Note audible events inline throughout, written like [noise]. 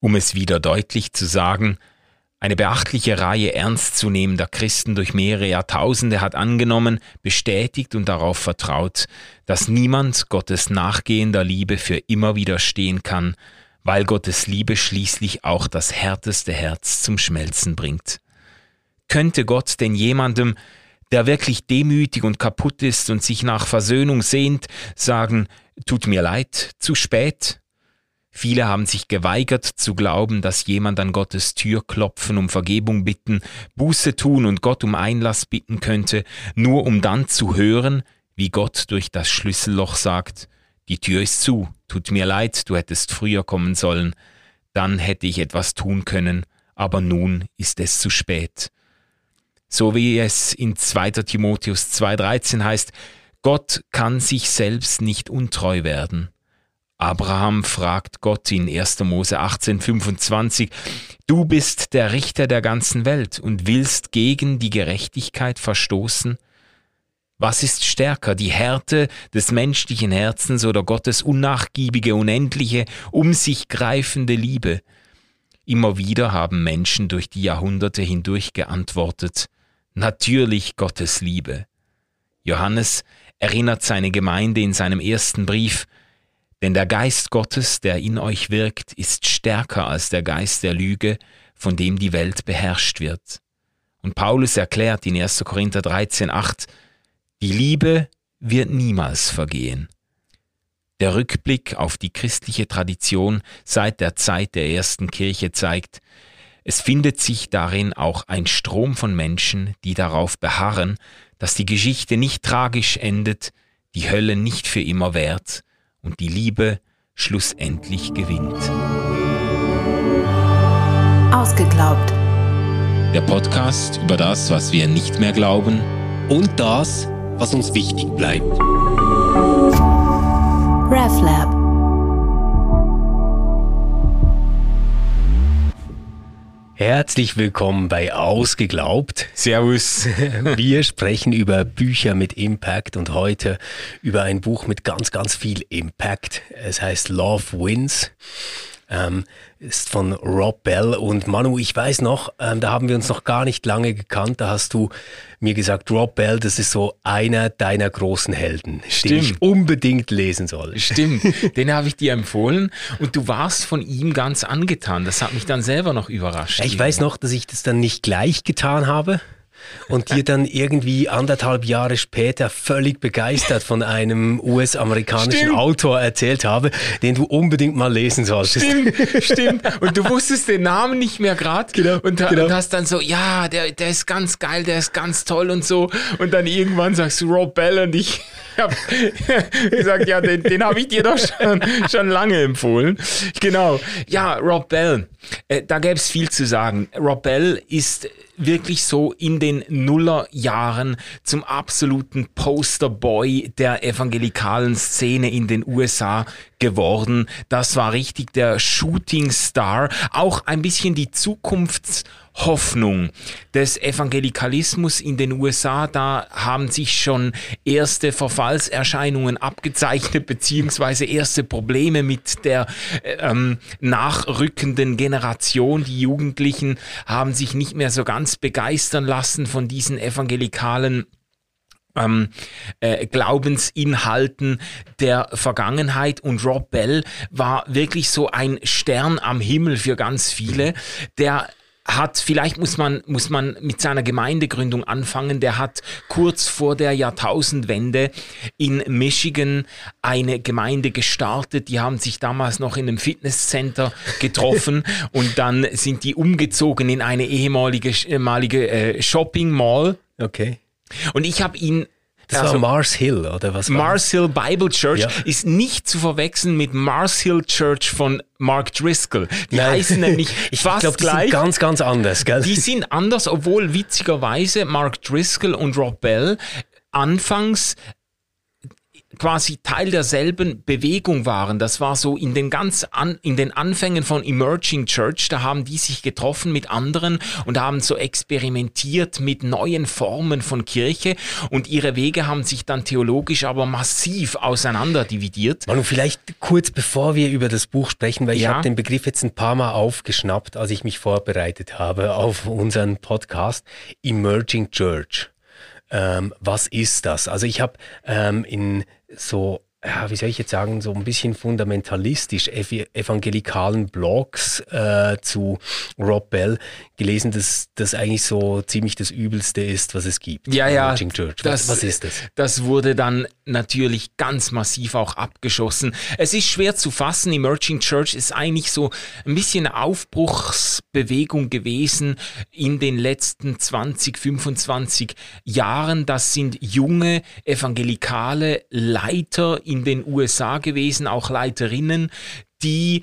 Um es wieder deutlich zu sagen, eine beachtliche Reihe ernstzunehmender Christen durch mehrere Jahrtausende hat angenommen, bestätigt und darauf vertraut, dass niemand Gottes nachgehender Liebe für immer widerstehen kann, weil Gottes Liebe schließlich auch das härteste Herz zum Schmelzen bringt. Könnte Gott denn jemandem, der wirklich demütig und kaputt ist und sich nach Versöhnung sehnt, sagen, tut mir leid, zu spät? Viele haben sich geweigert zu glauben, dass jemand an Gottes Tür klopfen, um Vergebung bitten, Buße tun und Gott um Einlass bitten könnte, nur um dann zu hören, wie Gott durch das Schlüsselloch sagt, die Tür ist zu, tut mir leid, du hättest früher kommen sollen, dann hätte ich etwas tun können, aber nun ist es zu spät. So wie es in 2. Timotheus 2.13 heißt, Gott kann sich selbst nicht untreu werden. Abraham fragt Gott in 1. Mose 18,25, Du bist der Richter der ganzen Welt und willst gegen die Gerechtigkeit verstoßen? Was ist stärker, die Härte des menschlichen Herzens oder Gottes unnachgiebige, unendliche, um sich greifende Liebe? Immer wieder haben Menschen durch die Jahrhunderte hindurch geantwortet, natürlich Gottes Liebe. Johannes erinnert seine Gemeinde in seinem ersten Brief, denn der Geist Gottes, der in euch wirkt, ist stärker als der Geist der Lüge, von dem die Welt beherrscht wird. Und Paulus erklärt in 1. Korinther 13, 8, die Liebe wird niemals vergehen. Der Rückblick auf die christliche Tradition seit der Zeit der ersten Kirche zeigt, es findet sich darin auch ein Strom von Menschen, die darauf beharren, dass die Geschichte nicht tragisch endet, die Hölle nicht für immer währt, und die Liebe schlussendlich gewinnt. Ausgeglaubt. Der Podcast über das, was wir nicht mehr glauben und das, was uns wichtig bleibt. RefLab. Herzlich willkommen bei Ausgeglaubt. Servus. [laughs] Wir sprechen über Bücher mit Impact und heute über ein Buch mit ganz, ganz viel Impact. Es heißt Love Wins. Ähm, ist von Rob Bell. Und Manu, ich weiß noch, ähm, da haben wir uns noch gar nicht lange gekannt. Da hast du mir gesagt, Rob Bell, das ist so einer deiner großen Helden, Stimmt. den ich unbedingt lesen soll. Stimmt, [laughs] den habe ich dir empfohlen und du warst von ihm ganz angetan. Das hat mich dann selber noch überrascht. Ich weiß noch, dass ich das dann nicht gleich getan habe und dir dann irgendwie anderthalb Jahre später völlig begeistert von einem US-amerikanischen Autor erzählt habe, den du unbedingt mal lesen solltest. Stimmt, stimmt. Und du wusstest den Namen nicht mehr gerade genau, und, genau. und, hast dann so, ja, der, der ist ganz geil, der ist ganz toll und so. Und dann irgendwann sagst du Rob Bell und ich [laughs] habe gesagt, ja, den, den habe ich dir doch schon, schon lange empfohlen. Genau. Ja, Rob Bell. Äh, da gäbe es viel zu sagen. Rob Bell ist wirklich so in den Nullerjahren zum absoluten Posterboy der evangelikalen Szene in den USA geworden. Das war richtig der Shooting Star. Auch ein bisschen die Zukunftshoffnung des Evangelikalismus in den USA. Da haben sich schon erste Verfallserscheinungen abgezeichnet, beziehungsweise erste Probleme mit der ähm, nachrückenden Generation. Die Jugendlichen haben sich nicht mehr so ganz begeistern lassen von diesen evangelikalen ähm, äh, Glaubensinhalten der Vergangenheit und Rob Bell war wirklich so ein Stern am Himmel für ganz viele, der hat, vielleicht muss man, muss man mit seiner Gemeindegründung anfangen, der hat kurz vor der Jahrtausendwende in Michigan eine Gemeinde gestartet. Die haben sich damals noch in einem Fitnesscenter getroffen [laughs] und dann sind die umgezogen in eine ehemalige, ehemalige äh, Shopping Mall. Okay. Und ich habe ihn das also, war Mars Hill, oder was? Mars Hill Bible Church ja. ist nicht zu verwechseln mit Mars Hill Church von Mark Driscoll. Die Nein. heißen nämlich [laughs] ich fast glaub, die gleich. Sind ganz, ganz anders, gell? Die sind anders, obwohl witzigerweise Mark Driscoll und Rob Bell anfangs quasi Teil derselben Bewegung waren. Das war so in den ganz an, in den Anfängen von Emerging Church, da haben die sich getroffen mit anderen und haben so experimentiert mit neuen Formen von Kirche und ihre Wege haben sich dann theologisch aber massiv auseinander dividiert. Manu, vielleicht kurz bevor wir über das Buch sprechen, weil ich Ja. habe den Begriff jetzt ein paar Mal aufgeschnappt, als ich mich vorbereitet habe auf unseren Podcast Emerging Church. Ähm, was ist das? Also ich habe ähm, in so, ja, wie soll ich jetzt sagen, so ein bisschen fundamentalistisch ev evangelikalen Blogs äh, zu Rob Bell gelesen, dass das eigentlich so ziemlich das Übelste ist, was es gibt. Ja, ja. Emerging Church. Was, was ist das? Das wurde dann natürlich ganz massiv auch abgeschossen. Es ist schwer zu fassen. Emerging Church ist eigentlich so ein bisschen Aufbruchsbewegung gewesen in den letzten 20, 25 Jahren. Das sind junge evangelikale Leiter in den USA gewesen, auch Leiterinnen, die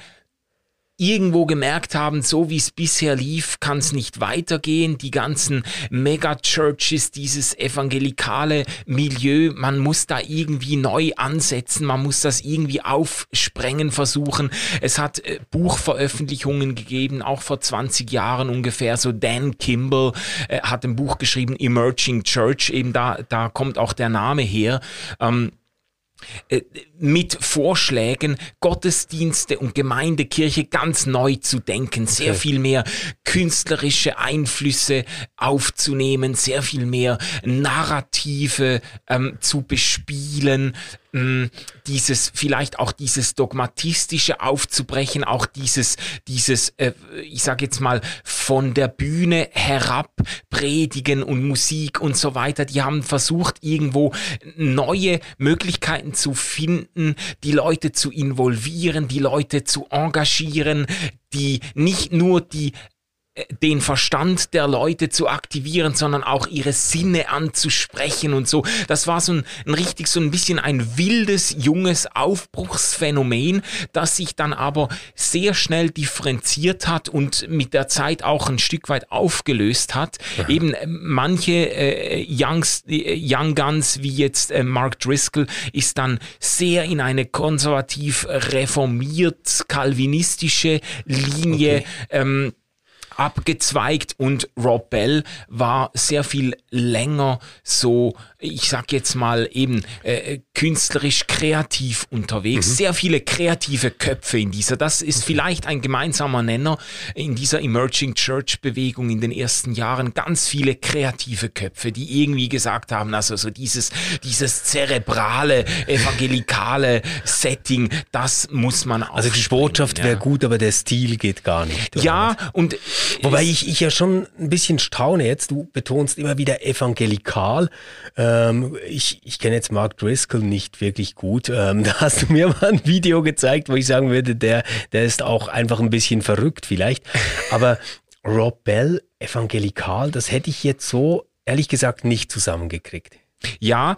irgendwo gemerkt haben, so wie es bisher lief, kann es nicht weitergehen. Die ganzen Megachurches, dieses evangelikale Milieu, man muss da irgendwie neu ansetzen, man muss das irgendwie aufsprengen versuchen. Es hat äh, Buchveröffentlichungen gegeben, auch vor 20 Jahren ungefähr. So Dan Kimball äh, hat ein Buch geschrieben, Emerging Church, eben da, da kommt auch der Name her. Ähm, äh, mit Vorschlägen, Gottesdienste und Gemeindekirche ganz neu zu denken, sehr Okay. viel mehr künstlerische Einflüsse aufzunehmen, sehr viel mehr Narrative ähm, zu bespielen, mh, dieses vielleicht auch dieses dogmatistische aufzubrechen, auch dieses dieses äh, ich sage jetzt mal von der Bühne herab predigen und Musik und so weiter. Die haben versucht irgendwo neue Möglichkeiten zu finden, die Leute zu involvieren, die Leute zu engagieren, die nicht nur die den Verstand der Leute zu aktivieren, sondern auch ihre Sinne anzusprechen und so. Das war so ein, ein richtig so ein bisschen ein wildes, junges Aufbruchsphänomen, das sich dann aber sehr schnell differenziert hat und mit der Zeit auch ein Stück weit aufgelöst hat. Eben äh, manche äh, Youngs, äh, Young Guns wie jetzt äh, Mark Driscoll ist dann sehr in eine konservativ reformiert kalvinistische Linie Okay. ähm, abgezweigt und Rob Bell war sehr viel länger so, ich sag jetzt mal eben äh, künstlerisch kreativ unterwegs. Sehr viele kreative Köpfe in dieser. Das ist vielleicht ein gemeinsamer Nenner in dieser Emerging Church Bewegung in den ersten Jahren. Ganz viele kreative Köpfe, die irgendwie gesagt haben, also so dieses, dieses zerebrale, evangelikale [laughs] Setting, das muss man auch Also die Botschaft wäre gut, aber der Stil geht gar nicht. oder Ja, und Wobei ich, ich ja schon ein bisschen staune jetzt. Du betonst immer wieder evangelikal. Ähm, ich ich kenne jetzt Mark Driscoll nicht wirklich gut. Ähm, [laughs] da hast du mir mal ein Video gezeigt, wo ich sagen würde, der, der ist auch einfach ein bisschen verrückt vielleicht. Aber [laughs] Rob Bell, evangelikal, das hätte ich jetzt so ehrlich gesagt nicht zusammengekriegt. Ja,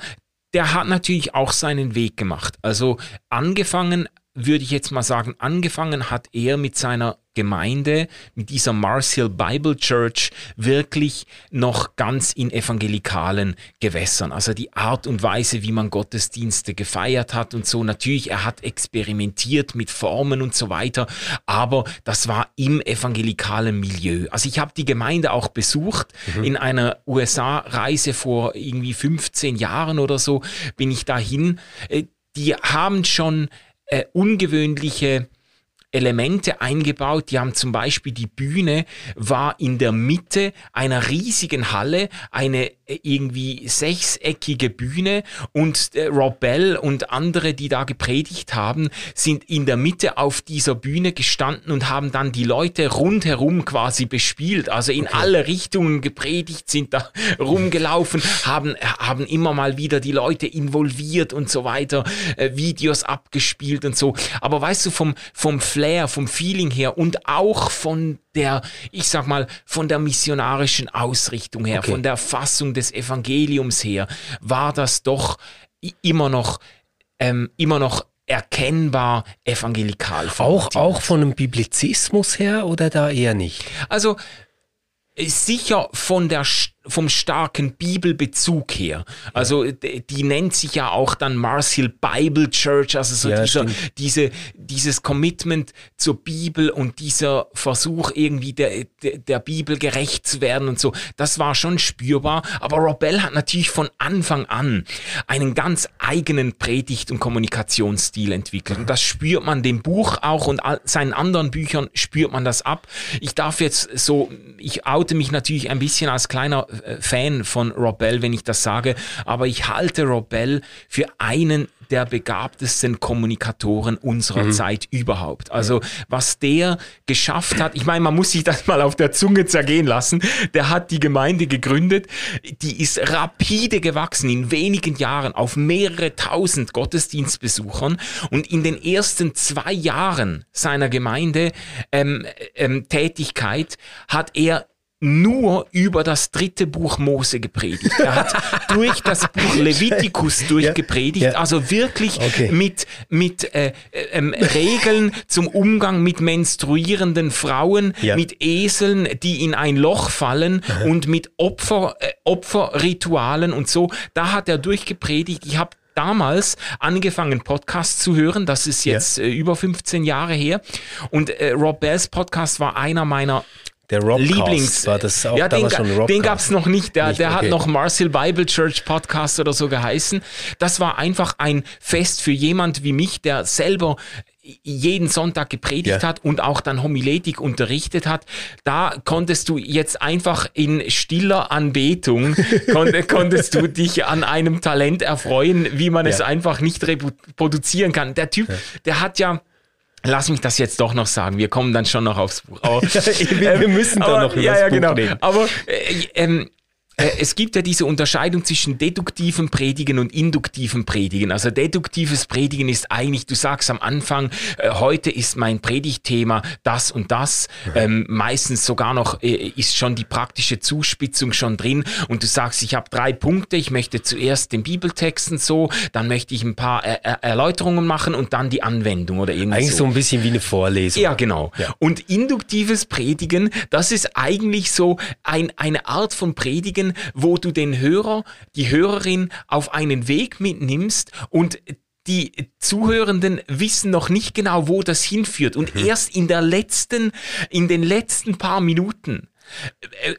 der hat natürlich auch seinen Weg gemacht. Also angefangen, würde ich jetzt mal sagen, angefangen hat er mit seiner Gemeinde, mit dieser Mars Hill Bible Church, wirklich noch ganz in evangelikalen Gewässern. Also die Art und Weise, wie man Gottesdienste gefeiert hat und so. Natürlich, er hat experimentiert mit Formen und so weiter, aber das war im evangelikalen Milieu. Also ich habe die Gemeinde auch besucht in einer USA-Reise vor irgendwie 15 Jahren oder so bin ich dahin. Äh, Die haben schon äh, ungewöhnliche Elemente eingebaut. Die haben zum Beispiel die Bühne war in der Mitte einer riesigen Halle, eine äh, irgendwie sechseckige Bühne und äh, Rob Bell und andere, die da gepredigt haben, sind in der Mitte auf dieser Bühne gestanden und haben dann die Leute rundherum quasi bespielt, also in alle Richtungen gepredigt, sind da [laughs] rumgelaufen, haben, haben immer mal wieder die Leute involviert und so weiter, äh, Videos abgespielt und so. Aber weißt du, vom, vom Flair, vom Feeling her und auch von der, ich sag mal, von der missionarischen Ausrichtung her, Okay. von der Fassung des Evangeliums her, war das doch immer noch, ähm, immer noch erkennbar evangelikal. Auch, auch von einem Biblizismus her oder da eher nicht? Also äh, sicher von der St- vom starken Bibelbezug her. Also die nennt sich ja auch dann Marshall Bible Church, also so Ja, dieser, diese, dieses Commitment zur Bibel und dieser Versuch irgendwie der, der, der Bibel gerecht zu werden und so, das war schon spürbar. Aber Rob Bell hat natürlich von Anfang an einen ganz eigenen Predigt- und Kommunikationsstil entwickelt. Und das spürt man dem Buch auch und seinen anderen Büchern spürt man das ab. Ich darf jetzt so, ich oute mich natürlich ein bisschen als kleiner Fan von Rob Bell, wenn ich das sage, aber ich halte Rob Bell für einen der begabtesten Kommunikatoren unserer Zeit überhaupt. Also was der geschafft hat, ich meine, man muss sich das mal auf der Zunge zergehen lassen, der hat die Gemeinde gegründet, die ist rapide gewachsen in wenigen Jahren auf mehrere tausend Gottesdienstbesuchern. Und in den ersten zwei Jahren seiner Gemeinde ähm, ähm, Tätigkeit hat er nur über das dritte Buch Mose gepredigt. Er hat [laughs] durch das Buch Levitikus durchgepredigt, Ja, ja. also wirklich Okay. mit, mit äh, äh, ähm, Regeln zum Umgang mit menstruierenden Frauen, Ja. mit Eseln, die in ein Loch fallen und mit Opfer, äh, Opferritualen und so. Da hat er durchgepredigt. Ich habe damals angefangen, Podcasts zu hören. Das ist jetzt äh, über 15 Jahre her. Und äh, Rob Bells Podcast war einer meiner Der Robcast Lieblings. war das auch ja, den, schon Robcast? den gab es noch nicht. Der, Nicht, der hat okay. noch Marcel Bible Church Podcast oder so geheißen. Das war einfach ein Fest für jemand wie mich, der selber jeden Sonntag gepredigt Ja. hat und auch dann Homiletik unterrichtet hat. Da konntest du jetzt einfach in stiller Anbetung, [laughs] kon konntest du dich an einem Talent erfreuen, wie man es Ja. einfach nicht reproduzieren kann. Der Typ, der hat ja Lass mich das jetzt doch noch sagen. Wir kommen dann schon noch aufs Buch. Aber, [laughs] Wir- wir müssen aber, noch über ja, das ja, Buch genau. reden. Aber äh, ähm, äh, es gibt ja diese Unterscheidung zwischen deduktivem Predigen und induktivem Predigen. Also deduktives Predigen ist eigentlich, du sagst am Anfang, äh, heute ist mein Predigtthema das und das. Ähm, meistens sogar noch äh, ist schon die praktische Zuspitzung schon drin und du sagst, ich habe drei Punkte. Ich möchte zuerst den Bibeltexten so, dann möchte ich ein paar äh, äh, Erläuterungen machen und dann die Anwendung oder irgendwie Eigentlich so ein bisschen wie eine Vorlesung. ja, genau. Ja. Und induktives Predigen, das ist eigentlich so ein, eine Art von Predigen, wo du den Hörer, die Hörerin auf einen Weg mitnimmst und die Zuhörenden wissen noch nicht genau, wo das hinführt. Und erst in der letzten, in den letzten paar Minuten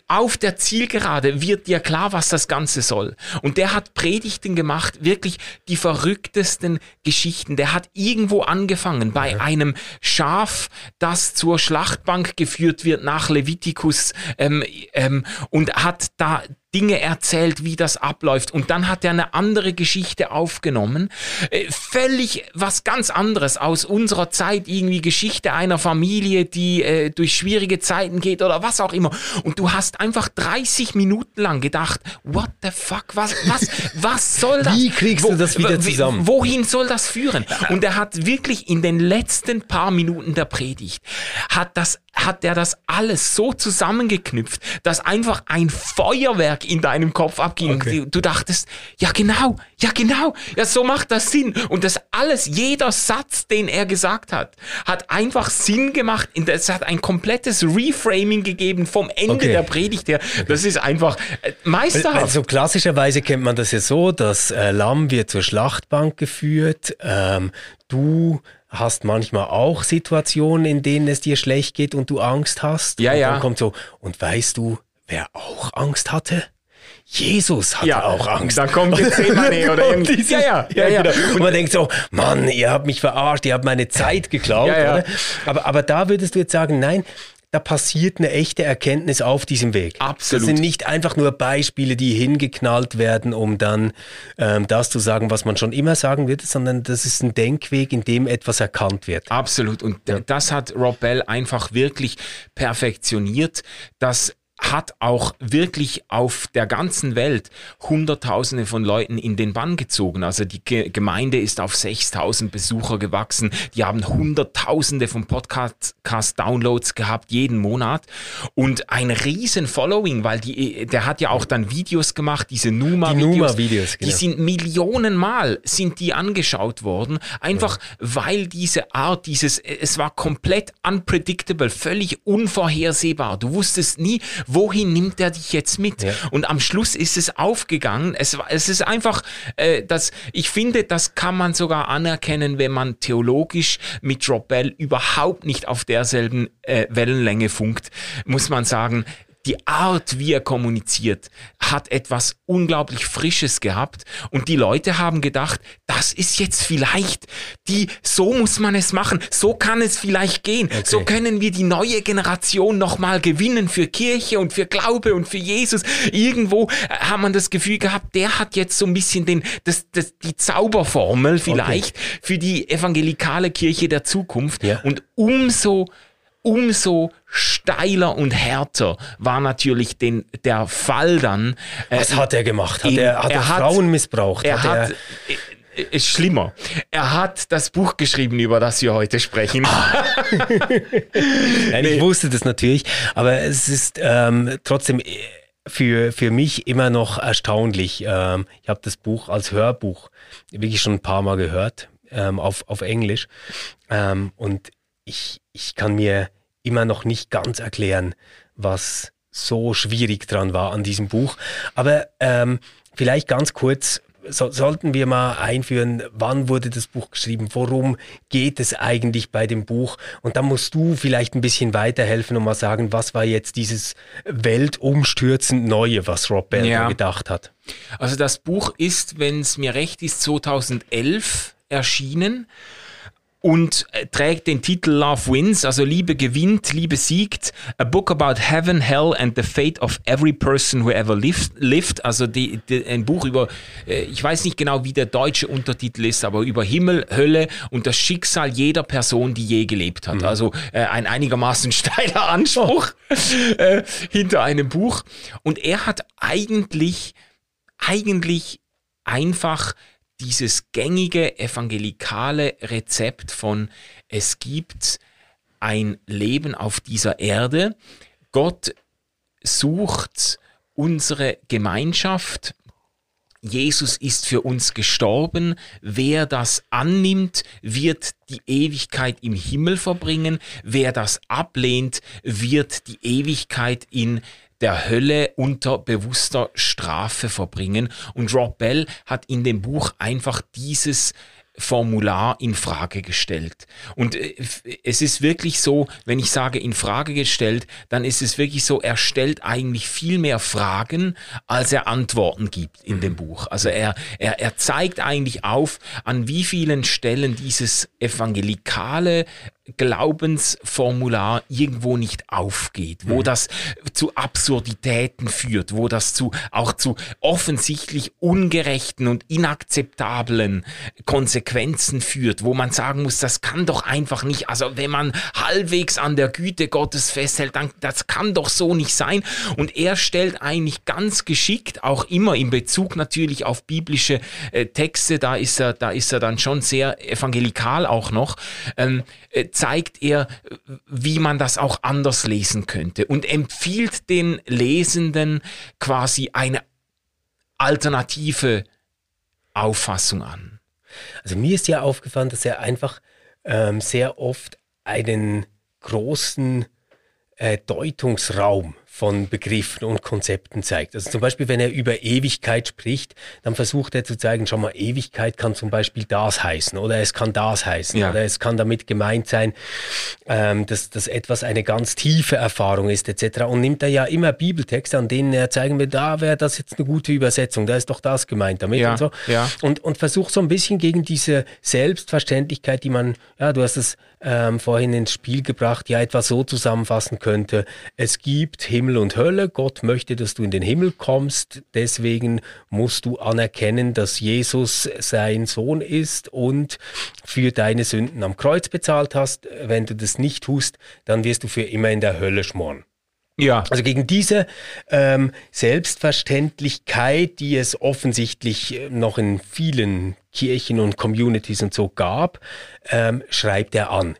auf der Zielgerade wird dir klar, was das Ganze soll. Und der hat Predigten gemacht, wirklich die verrücktesten Geschichten. Der hat irgendwo angefangen bei einem Schaf, das zur Schlachtbank geführt wird nach Levitikus ähm, ähm, und hat da Dinge erzählt, wie das abläuft. Und dann hat er eine andere Geschichte aufgenommen. Äh, völlig was ganz anderes aus unserer Zeit. Irgendwie Geschichte einer Familie, die äh, durch schwierige Zeiten geht oder was auch immer. Und du hast einfach 30 Minuten lang gedacht, what the fuck, was, was, [laughs] was soll das? Wie kriegst du das wieder wie- zusammen? Wohin soll das führen? Und er hat wirklich in den letzten paar Minuten der Predigt, hat das hat er das alles so zusammengeknüpft, dass einfach ein Feuerwerk in deinem Kopf abging. Okay. Du, du dachtest, ja genau, ja genau, ja so macht das Sinn. Und das alles, jeder Satz, den er gesagt hat, hat einfach Sinn gemacht. Es hat ein komplettes Reframing gegeben vom Ende Okay. der Predigt her. Das ist einfach äh, meisterhaft. Also klassischerweise kennt man das ja so, das äh, Lamm wird zur Schlachtbank geführt. Ähm, du hast manchmal auch Situationen, in denen es dir schlecht geht und du Angst hast. Ja, und ja. Dann kommt so, und weißt du, wer auch Angst hatte? Jesus hatte auch Angst. Dann kommt Gethsemane [laughs] oder Und irgendwie. Ja, ja, ja, ja. Genau. Und man denkt so, Mann, ihr habt mich verarscht, ihr habt meine Zeit geklaut. Ja, ja. Oder? Aber, aber da würdest du jetzt sagen, nein, da passiert eine echte Erkenntnis auf diesem Weg. Absolut. Das sind nicht einfach nur Beispiele, die hingeknallt werden, um dann ähm, das zu sagen, was man schon immer sagen wird, sondern das ist ein Denkweg, in dem etwas erkannt wird. Absolut. Und d- das hat Rob Bell einfach wirklich perfektioniert. Das hat auch wirklich auf der ganzen Welt Hunderttausende von Leuten in den Bann gezogen. Also die Ge Gemeinde ist auf 6000 Besucher gewachsen. Die haben Hunderttausende von Podcast-Downloads gehabt jeden Monat und ein riesen Following, weil die, der hat ja auch dann Videos gemacht, diese Numa-Videos. Numa-Videos, genau. Die sind Millionenmal sind die angeschaut worden, einfach weil diese Art, dieses, es war komplett unpredictable, völlig unvorhersehbar. Du wusstest nie, wohin nimmt er dich jetzt mit? Ja. Und am Schluss ist es aufgegangen. Es, es ist einfach, äh, das, ich finde, das kann man sogar anerkennen, wenn man theologisch mit Rob Bell überhaupt nicht auf derselben äh, Wellenlänge funkt, muss man sagen, die Art, wie er kommuniziert, hat etwas unglaublich Frisches gehabt. Und die Leute haben gedacht, das ist jetzt vielleicht die, so muss man es machen, so kann es vielleicht gehen, so können wir die neue Generation nochmal gewinnen für Kirche und für Glaube und für Jesus. Irgendwo äh, hat man das Gefühl gehabt, der hat jetzt so ein bisschen den, das, das, die Zauberformel vielleicht für die evangelikale Kirche der Zukunft. Ja. und umso umso steiler und härter war natürlich den, der Fall dann. äh, Was hat er gemacht? Hat Eben, er, hat er, er hat- Frauen missbraucht? er hat hat, äh, ist schlimmer. Er hat das Buch geschrieben, über das wir heute sprechen. Ah. [laughs] Nein, ich wusste das natürlich, aber es ist ähm, trotzdem äh, für, für mich immer noch erstaunlich. Ähm, ich habe das Buch als Hörbuch wirklich schon ein paar Mal gehört, ähm, auf, auf Englisch. Ähm, und ich, ich kann mir immer noch nicht ganz erklären, was so schwierig dran war an diesem Buch. Aber ähm, vielleicht ganz kurz, so, sollten wir mal einführen, wann wurde das Buch geschrieben, worum geht es eigentlich bei dem Buch? Und da musst du vielleicht ein bisschen weiterhelfen und mal sagen, was war jetzt dieses weltumstürzend Neue, was Rob Bell Ja. da gedacht hat? Also das Buch ist, wenn es mir recht ist, 2011 erschienen und äh, trägt den Titel Love Wins, also Liebe gewinnt, Liebe siegt. A book about heaven, hell and the fate of every person who ever lived. lived. Also die, die, ein Buch über, äh, ich weiß nicht genau, wie der deutsche Untertitel ist, aber über Himmel, Hölle und das Schicksal jeder Person, die je gelebt hat. Also äh, ein einigermaßen [laughs] steiler Anspruch äh, hinter einem Buch. Und er hat eigentlich eigentlich einfach dieses gängige evangelikale Rezept von es gibt ein Leben auf dieser Erde. Gott sucht unsere Gemeinschaft. Jesus ist für uns gestorben. Wer das annimmt, wird die Ewigkeit im Himmel verbringen. Wer das ablehnt, wird die Ewigkeit in der Hölle unter bewusster Strafe verbringen. Und Rob Bell hat in dem Buch einfach dieses Formular in Frage gestellt. Und äh, es ist wirklich so, wenn ich sage in Frage gestellt, dann ist es wirklich so, er stellt eigentlich viel mehr Fragen, als er Antworten gibt in dem Buch. Also er, er, er zeigt eigentlich auf, an wie vielen Stellen dieses evangelikale Glaubensformular irgendwo nicht aufgeht, wo das zu Absurditäten führt, wo das zu auch zu offensichtlich ungerechten und inakzeptablen Konsequenzen führt, wo man sagen muss, das kann doch einfach nicht, also wenn man halbwegs an der Güte Gottes festhält, dann das kann doch so nicht sein. Und er stellt eigentlich ganz geschickt auch immer in Bezug natürlich auf biblische äh, Texte, da ist er da ist er dann schon sehr evangelikal auch noch ähm, äh, zeigt er, wie man das auch anders lesen könnte und empfiehlt den Lesenden quasi eine alternative Auffassung an. Also mir ist ja aufgefallen, dass er einfach ähm, sehr oft einen großen äh, Deutungsraum von Begriffen und Konzepten zeigt. Also zum Beispiel, wenn er über Ewigkeit spricht, dann versucht er zu zeigen, schau mal, Ewigkeit kann zum Beispiel das heißen oder es kann das heißen Ja. oder es kann damit gemeint sein, ähm, dass, dass etwas eine ganz tiefe Erfahrung ist etc. Und nimmt er ja immer Bibeltexte, an denen er zeigen will, da wäre das jetzt eine gute Übersetzung, da ist doch das gemeint damit Ja, und so. ja. Und, und versucht so ein bisschen gegen diese Selbstverständlichkeit, die man, ja, du hast es ähm, vorhin ins Spiel gebracht, ja, etwa so zusammenfassen könnte. Es gibt Himmel und Hölle. Gott möchte, dass du in den Himmel kommst. Deswegen musst du anerkennen, dass Jesus sein Sohn ist und für deine Sünden am Kreuz bezahlt hast. Wenn du das nicht tust, dann wirst du für immer in der Hölle schmoren. Ja, Also gegen diese ähm, Selbstverständlichkeit, die es offensichtlich äh, noch in vielen Kirchen und Communities und so gab, ähm, schreibt er an.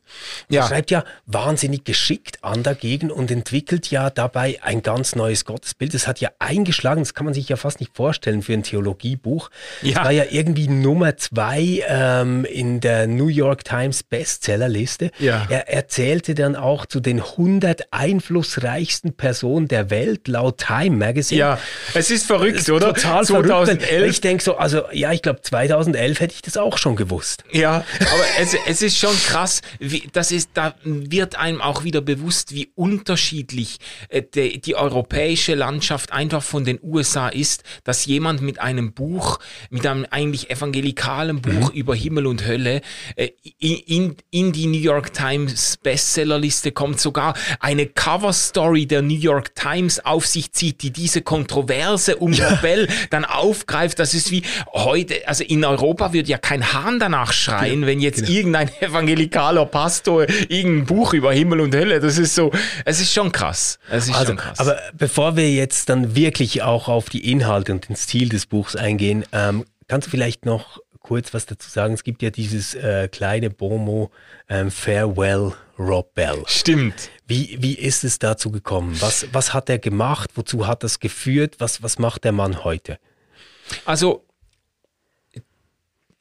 Ja. Er schreibt ja wahnsinnig geschickt an dagegen und entwickelt ja dabei ein ganz neues Gottesbild. Das hat ja eingeschlagen, das kann man sich ja fast nicht vorstellen für ein Theologiebuch. Ja. Das war ja irgendwie Nummer zwei ähm, in der New York Times Bestsellerliste. Ja. Er erzählte dann auch zu den 100 einflussreichsten Personen der Welt laut Time Magazine. Ja, es ist verrückt, oder? Total 2011. verrückt. Ich denke so, also ja, ich glaube 2011 hätte ich das auch schon gewusst. Ja, aber es, es ist schon krass, wie, das ist, da wird einem auch wieder bewusst, wie unterschiedlich äh, de, die europäische Landschaft einfach von den USA ist, dass jemand mit einem Buch, mit einem eigentlich evangelikalen Buch mhm. über Himmel und Hölle äh, in, in die New York Times Bestsellerliste kommt, sogar eine Cover Story der New York Times auf sich zieht, die diese Kontroverse um ja. Nobel dann aufgreift. Das ist wie heute, also in Europa wird ja kein Hahn danach schreien, ja, wenn jetzt genau. irgendein [laughs] evangelikaler Pastor irgendein Buch über Himmel und Hölle, das ist so, es ist schon krass. Es ist also, schon krass. Aber bevor wir jetzt dann wirklich auch auf die Inhalte und den Stil des Buchs eingehen, ähm, kannst du vielleicht noch kurz was dazu sagen? Es gibt ja dieses äh, kleine Bomo ähm, Farewell Rob Bell. Stimmt. Wie, wie ist es dazu gekommen? Was, was hat er gemacht? Wozu hat das geführt? Was, was macht der Mann heute? Also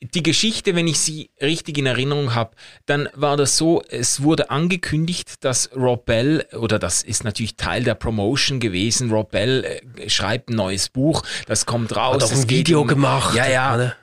die Geschichte, wenn ich sie richtig in Erinnerung habe, dann war das so, es wurde angekündigt, dass Rob Bell, oder das ist natürlich Teil der Promotion gewesen, Rob Bell äh, schreibt ein neues Buch, das kommt raus. Hat auch ein Video um, gemacht. Ja, ja. ja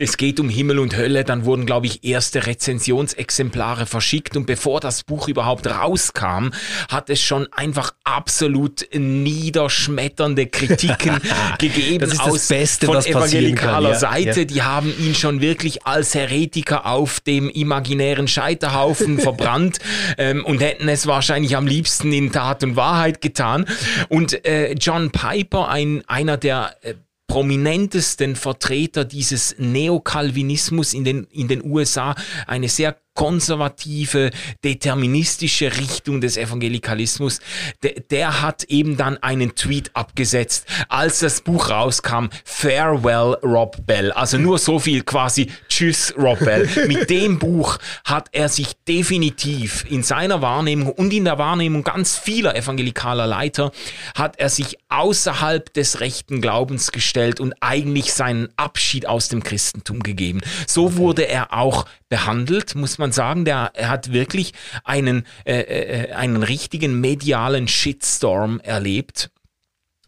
es geht um Himmel und Hölle, dann wurden, glaube ich, erste Rezensionsexemplare verschickt und bevor das Buch überhaupt rauskam, hat es schon einfach absolut niederschmetternde Kritiken gegeben [laughs] das ist das aus Beste, von evangelikaler ja, Seite. Ja. Die haben ihn schon wirklich als Heretiker auf dem imaginären Scheiterhaufen [laughs] verbrannt ähm, und hätten es wahrscheinlich am liebsten in Tat und Wahrheit getan. Und äh, John Piper, ein, einer der äh, prominentesten Vertreter dieses Neokalvinismus in den, in den USA, eine sehr konservative, deterministische Richtung des Evangelikalismus, der, der hat eben dann einen Tweet abgesetzt, als das Buch rauskam, Farewell Rob Bell. Also nur so viel quasi, tschüss Rob Bell. Mit [laughs] dem Buch hat er sich definitiv in seiner Wahrnehmung und in der Wahrnehmung ganz vieler evangelikaler Leiter, hat er sich außerhalb des rechten Glaubens gestellt und eigentlich seinen Abschied aus dem Christentum gegeben. So wurde er auch behandelt, muss man man sagen, der er hat wirklich einen, äh, äh, einen richtigen medialen Shitstorm erlebt.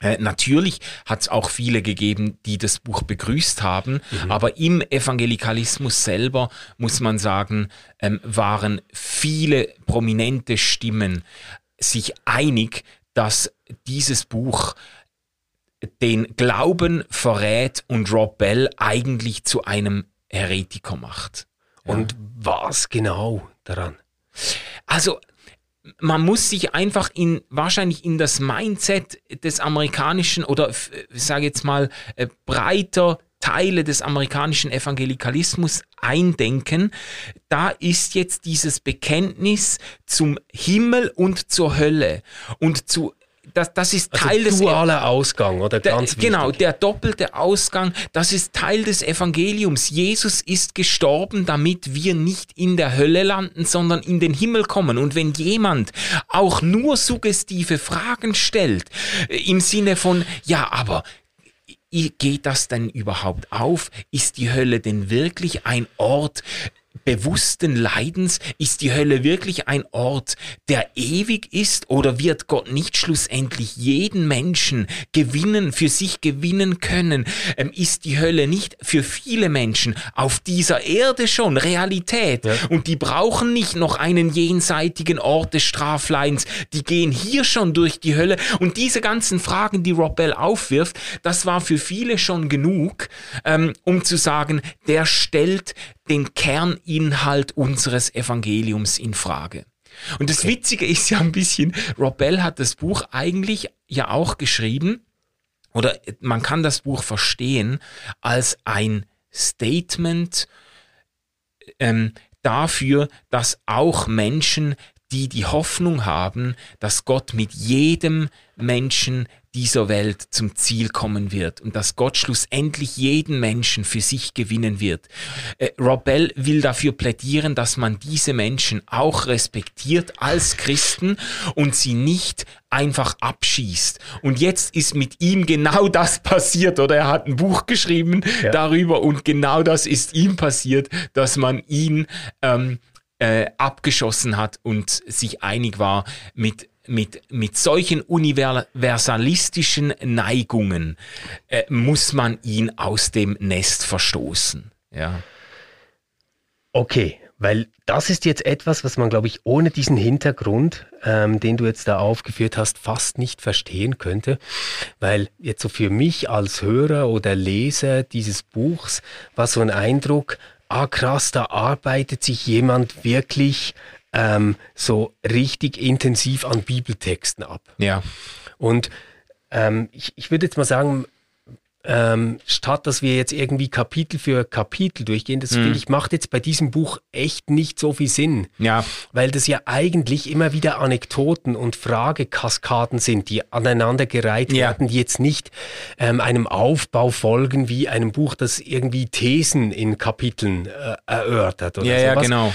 Äh, natürlich hat es auch viele gegeben, die das Buch begrüßt haben, mhm. aber im Evangelikalismus selber, muss man sagen, ähm, waren viele prominente Stimmen sich einig, dass dieses Buch den Glauben verrät und Rob Bell eigentlich zu einem Heretiker macht. Und was genau daran? Also, man muss sich einfach in wahrscheinlich in das Mindset des amerikanischen oder sage jetzt mal äh, breiter Teile des amerikanischen Evangelikalismus eindenken. Da ist jetzt dieses Bekenntnis zum Himmel und zur Hölle und zu das, das ist also Teil des dualer Ausgang oder ganz der, Genau, der doppelte Ausgang, das ist Teil des Evangeliums. Jesus ist gestorben, damit wir nicht in der Hölle landen, sondern in den Himmel kommen. Und wenn jemand auch nur suggestive Fragen stellt, äh, im Sinne von, ja, aber geht das denn überhaupt auf? Ist die Hölle denn wirklich ein Ort, bewussten Leidens? Ist die Hölle wirklich ein Ort, der ewig ist oder wird Gott nicht schlussendlich jeden Menschen gewinnen, für sich gewinnen können? Ähm, ist die Hölle nicht für viele Menschen auf dieser Erde schon Realität? Ja. Und die brauchen nicht noch einen jenseitigen Ort des Strafleins. Die gehen hier schon durch die Hölle. Und diese ganzen Fragen, die Rob Bell aufwirft, das war für viele schon genug, ähm, um zu sagen, der stellt den Kerninhalt unseres Evangeliums in Frage. Und das okay. Witzige ist ja ein bisschen, Rob Bell hat das Buch eigentlich ja auch geschrieben, oder man kann das Buch verstehen als ein Statement ähm, dafür, dass auch Menschen, die die Hoffnung haben, dass Gott mit jedem Menschen dieser Welt zum Ziel kommen wird und dass Gott schlussendlich jeden Menschen für sich gewinnen wird. Äh, Rob Bell will dafür plädieren, dass man diese Menschen auch respektiert als Christen und sie nicht einfach abschießt. Und jetzt ist mit ihm genau das passiert, oder er hat ein Buch geschrieben ja. darüber und genau das ist ihm passiert, dass man ihn ähm, äh, abgeschossen hat und sich einig war mit mit, mit solchen universalistischen Neigungen äh, muss man ihn aus dem Nest verstoßen. Ja. Okay, weil das ist jetzt etwas, was man, glaube ich, ohne diesen Hintergrund, ähm, den du jetzt da aufgeführt hast, fast nicht verstehen könnte. Weil jetzt so für mich als Hörer oder Leser dieses Buchs war so ein Eindruck, ah krass, da arbeitet sich jemand wirklich ähm, so richtig intensiv an Bibeltexten ab. Ja. Und ähm, ich, ich würde jetzt mal sagen, ähm, statt dass wir jetzt irgendwie Kapitel für Kapitel durchgehen, das mhm. finde ich macht jetzt bei diesem Buch echt nicht so viel Sinn. Ja. Weil das ja eigentlich immer wieder Anekdoten und Fragekaskaden sind, die aneinandergereiht ja. werden, die jetzt nicht ähm, einem Aufbau folgen wie einem Buch, das irgendwie Thesen in Kapiteln äh, erörtert oder ja, sowas. Ja, genau.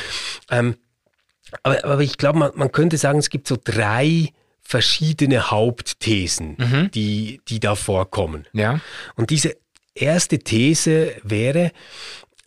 Ähm, aber, aber ich glaube, man, man könnte sagen, es gibt so drei verschiedene Hauptthesen, mhm. die, die da vorkommen. Ja. Und diese erste These wäre,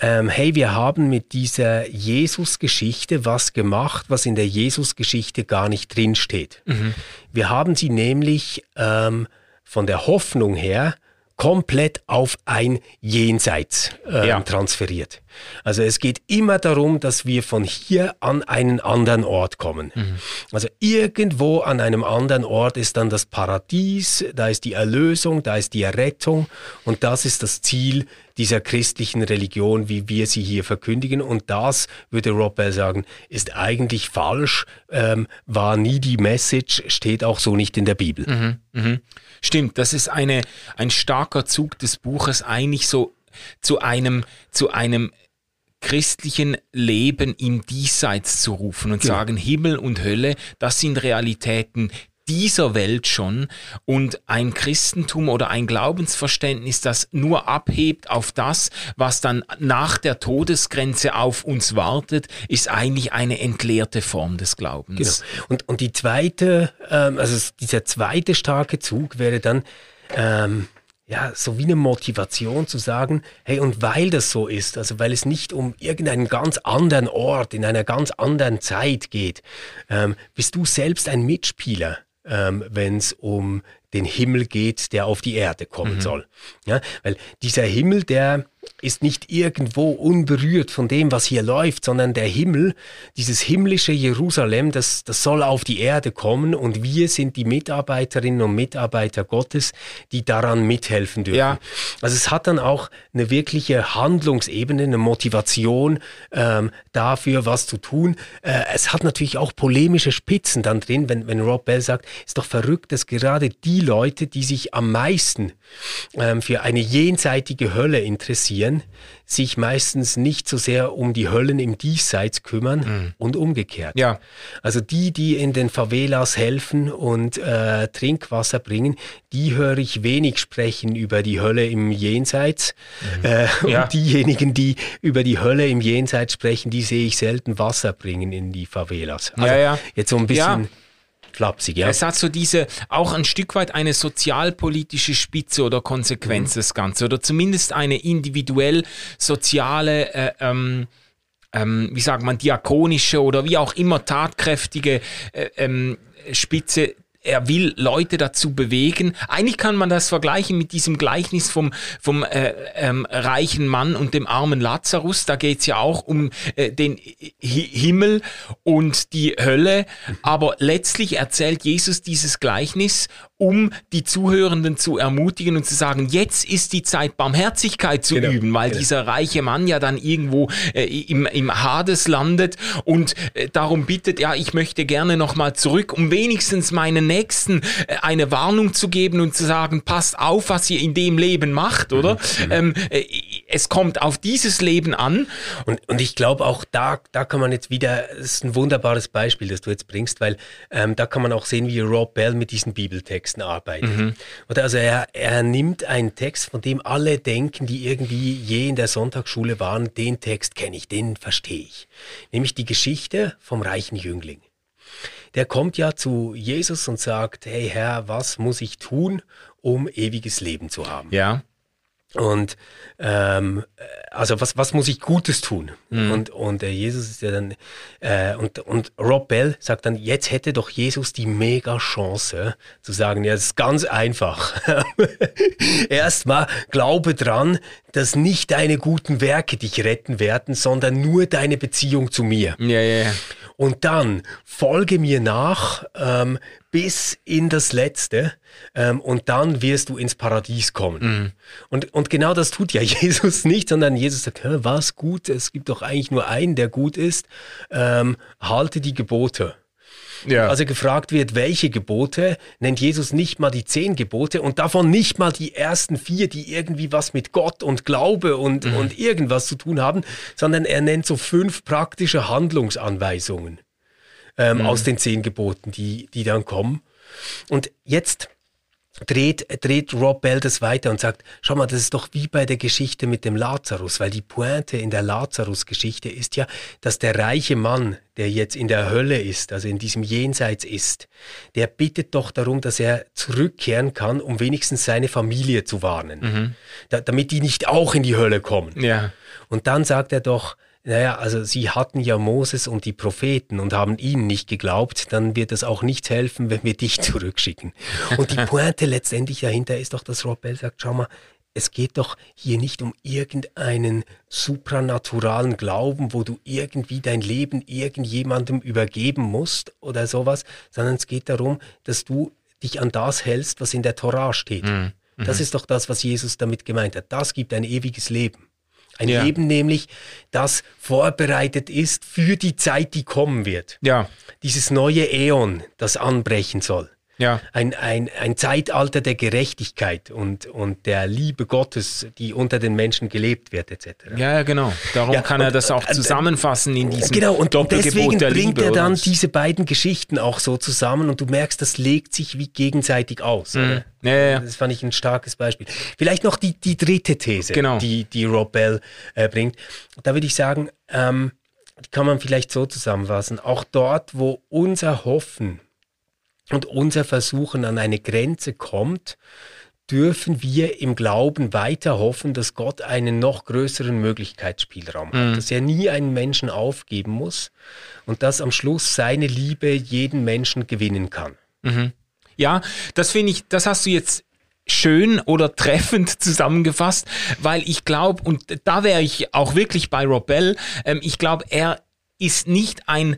ähm, hey, wir haben mit dieser Jesus-Geschichte was gemacht, was in der Jesus-Geschichte gar nicht drinsteht. Mhm. Wir haben sie nämlich ähm, von der Hoffnung her komplett auf ein Jenseits äh, ja. transferiert. Also es geht immer darum, dass wir von hier an einen anderen Ort kommen. Mhm. Also irgendwo an einem anderen Ort ist dann das Paradies, da ist die Erlösung, da ist die Errettung und das ist das Ziel dieser christlichen Religion, wie wir sie hier verkündigen. Und das, würde Rob Bell sagen, ist eigentlich falsch, ähm, war nie die Message, steht auch so nicht in der Bibel. Mhm. Mhm. Stimmt, das ist eine, ein starker Zug des Buches, eigentlich so zu einem, zu einem christlichen Leben im Diesseits zu rufen und genau. sagen, Himmel und Hölle, das sind Realitäten, dieser Welt schon und ein Christentum oder ein Glaubensverständnis, das nur abhebt auf das, was dann nach der Todesgrenze auf uns wartet, ist eigentlich eine entleerte Form des Glaubens. Genau. Und, und die zweite, ähm, also dieser zweite starke Zug wäre dann, ähm, ja, so wie eine Motivation zu sagen, hey, und weil das so ist, also weil es nicht um irgendeinen ganz anderen Ort in einer ganz anderen Zeit geht, ähm, bist du selbst ein Mitspieler ähm, wenn es um den Himmel geht, der auf die Erde kommen mhm. soll. Ja, weil dieser Himmel, der ist nicht irgendwo unberührt von dem, was hier läuft, sondern der Himmel, dieses himmlische Jerusalem, das, das soll auf die Erde kommen und wir sind die Mitarbeiterinnen und Mitarbeiter Gottes, die daran mithelfen dürfen. Ja. Also es hat dann auch eine wirkliche Handlungsebene, eine Motivation ähm, dafür, was zu tun. Äh, es hat natürlich auch polemische Spitzen dann drin, wenn, wenn Rob Bell sagt, ist doch verrückt, dass gerade die Leute, die sich am meisten ähm, für eine jenseitige Hölle interessieren, sich meistens nicht so sehr um die Höllen im Diesseits kümmern mhm. und umgekehrt. Ja. Also die, die in den Favelas helfen und äh, Trinkwasser bringen, die höre ich wenig sprechen über die Hölle im Jenseits. Mhm. Äh, ja. Und diejenigen, die über die Hölle im Jenseits sprechen, die sehe ich selten Wasser bringen in die Favelas. Also ja, ja. Jetzt so ein bisschen. Ja flapsig, ja. Es hat so diese, auch ein Stück weit eine sozialpolitische Spitze oder Konsequenz, mhm. das Ganze. Oder zumindest eine individuell soziale, äh, ähm, ähm, wie sagt man, diakonische oder wie auch immer tatkräftige äh, ähm, Spitze, er will Leute dazu bewegen. Eigentlich kann man das vergleichen mit diesem Gleichnis vom, vom äh, ähm, reichen Mann und dem armen Lazarus. Da geht's ja auch um äh, den Hi Himmel und die Hölle. Aber letztlich erzählt Jesus dieses Gleichnis, um die Zuhörenden zu ermutigen und zu sagen, jetzt ist die Zeit, Barmherzigkeit zu genau, üben, weil genau. dieser reiche Mann ja dann irgendwo äh, im, im Hades landet und äh, darum bittet, ja, ich möchte gerne nochmal zurück, um wenigstens meinen Nächsten äh, eine Warnung zu geben und zu sagen, passt auf, was ihr in dem Leben macht, oder? Mhm. Ähm, äh, es kommt auf dieses Leben an. Und, und ich glaube auch da, da kann man jetzt wieder, das ist ein wunderbares Beispiel, das du jetzt bringst, weil ähm, da kann man auch sehen, wie Rob Bell mit diesen Bibeltexten arbeitet. Mhm. Oder also er, er nimmt einen Text, von dem alle denken, die irgendwie je in der Sonntagsschule waren, den Text kenne ich, den verstehe ich. Nämlich die Geschichte vom reichen Jüngling der kommt ja zu Jesus und sagt, hey Herr, was muss ich tun, um ewiges Leben zu haben? Ja. Und ähm, also was, was muss ich Gutes tun? Mhm. Und, und äh, Jesus ist ja dann, äh, und, und Rob Bell sagt dann, jetzt hätte doch Jesus die mega Chance zu sagen, ja, es ist ganz einfach. [laughs] Erstmal glaube dran, dass nicht deine guten Werke dich retten werden, sondern nur deine Beziehung zu mir. Ja, ja, ja und dann folge mir nach ähm, bis in das Letzte ähm, und dann wirst du ins Paradies kommen. Mhm. Und, und genau das tut ja Jesus nicht, sondern Jesus sagt, was gut, es gibt doch eigentlich nur einen, der gut ist, ähm, halte die Gebote. Ja. Also gefragt wird, welche Gebote, nennt Jesus nicht mal die zehn Gebote und davon nicht mal die ersten vier, die irgendwie was mit Gott und Glaube und, mhm. und irgendwas zu tun haben, sondern er nennt so fünf praktische Handlungsanweisungen ähm, mhm. aus den zehn Geboten, die, die dann kommen. Und jetzt dreht, dreht Rob Bell das weiter und sagt, schau mal, das ist doch wie bei der Geschichte mit dem Lazarus, weil die Pointe in der Lazarus-Geschichte ist ja, dass der reiche Mann, der jetzt in der Hölle ist, also in diesem Jenseits ist, der bittet doch darum, dass er zurückkehren kann, um wenigstens seine Familie zu warnen, mhm. da, damit die nicht auch in die Hölle kommen. Ja. Und dann sagt er doch, naja, also sie hatten ja Moses und die Propheten und haben ihnen nicht geglaubt, dann wird es auch nichts helfen, wenn wir dich [laughs] zurückschicken. Und die [laughs] Pointe letztendlich dahinter ist doch, dass Rob Bell sagt, schau mal, es geht doch hier nicht um irgendeinen supranaturalen Glauben, wo du irgendwie dein Leben irgendjemandem übergeben musst oder sowas, sondern es geht darum, dass du dich an das hältst, was in der Torah steht. Mhm. Das ist doch das, was Jesus damit gemeint hat. Das gibt ein ewiges Leben. Ein ja. Leben nämlich, das vorbereitet ist für die Zeit, die kommen wird. Ja. Dieses neue Äon, das anbrechen soll. Ja. Ein, ein, ein Zeitalter der Gerechtigkeit und, und der Liebe Gottes, die unter den Menschen gelebt wird, etc. Ja, ja genau. Darum ja, kann er das auch äh, zusammenfassen in diesem Genau, und deswegen bringt er dann diese beiden Geschichten auch so zusammen und du merkst, das legt sich wie gegenseitig aus. Mhm. Ja, ja, Das fand ich ein starkes Beispiel. Vielleicht noch die, die dritte These, genau. die, die Rob Bell äh, bringt. Da würde ich sagen, ähm, die kann man vielleicht so zusammenfassen. Auch dort, wo unser Hoffen und unser Versuchen an eine Grenze kommt, dürfen wir im Glauben weiter hoffen, dass Gott einen noch größeren Möglichkeitsspielraum hat, mhm. dass er nie einen Menschen aufgeben muss und dass am Schluss seine Liebe jeden Menschen gewinnen kann. Mhm. Ja, das finde ich, das hast du jetzt schön oder treffend [laughs] zusammengefasst, weil ich glaube, und da wäre ich auch wirklich bei Robel, ähm, ich glaube, er ist nicht ein,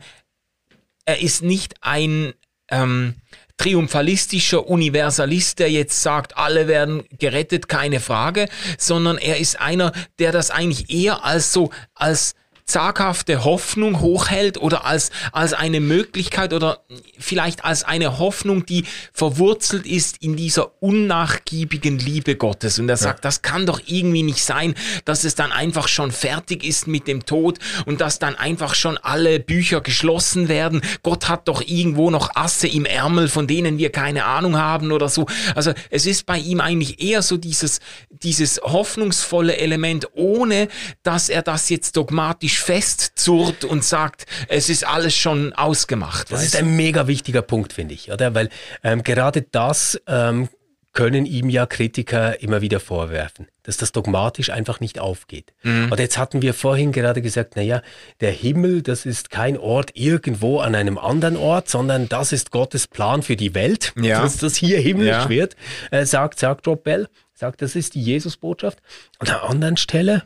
er ist nicht ein, ähm, triumphalistischer Universalist, der jetzt sagt, alle werden gerettet, keine Frage, sondern er ist einer, der das eigentlich eher als so, als zaghafte Hoffnung hochhält oder als, als eine Möglichkeit oder vielleicht als eine Hoffnung, die verwurzelt ist in dieser unnachgiebigen Liebe Gottes. Und er sagt, ja. das kann doch irgendwie nicht sein, dass es dann einfach schon fertig ist mit dem Tod und dass dann einfach schon alle Bücher geschlossen werden. Gott hat doch irgendwo noch Asse im Ärmel, von denen wir keine Ahnung haben oder so. Also es ist bei ihm eigentlich eher so dieses, dieses hoffnungsvolle Element, ohne dass er das jetzt dogmatisch festzurrt und sagt, es ist alles schon ausgemacht. Das ist ein mega wichtiger Punkt, finde ich, oder? Weil ähm, gerade das ähm, können ihm ja Kritiker immer wieder vorwerfen, dass das dogmatisch einfach nicht aufgeht. Mhm. Und jetzt hatten wir vorhin gerade gesagt, naja, der Himmel, das ist kein Ort irgendwo an einem anderen Ort, sondern das ist Gottes Plan für die Welt, ja. [laughs] dass das hier himmlisch ja. wird, äh, sagt, sagt Rob Bell, sagt, das ist die Jesusbotschaft. An einer anderen Stelle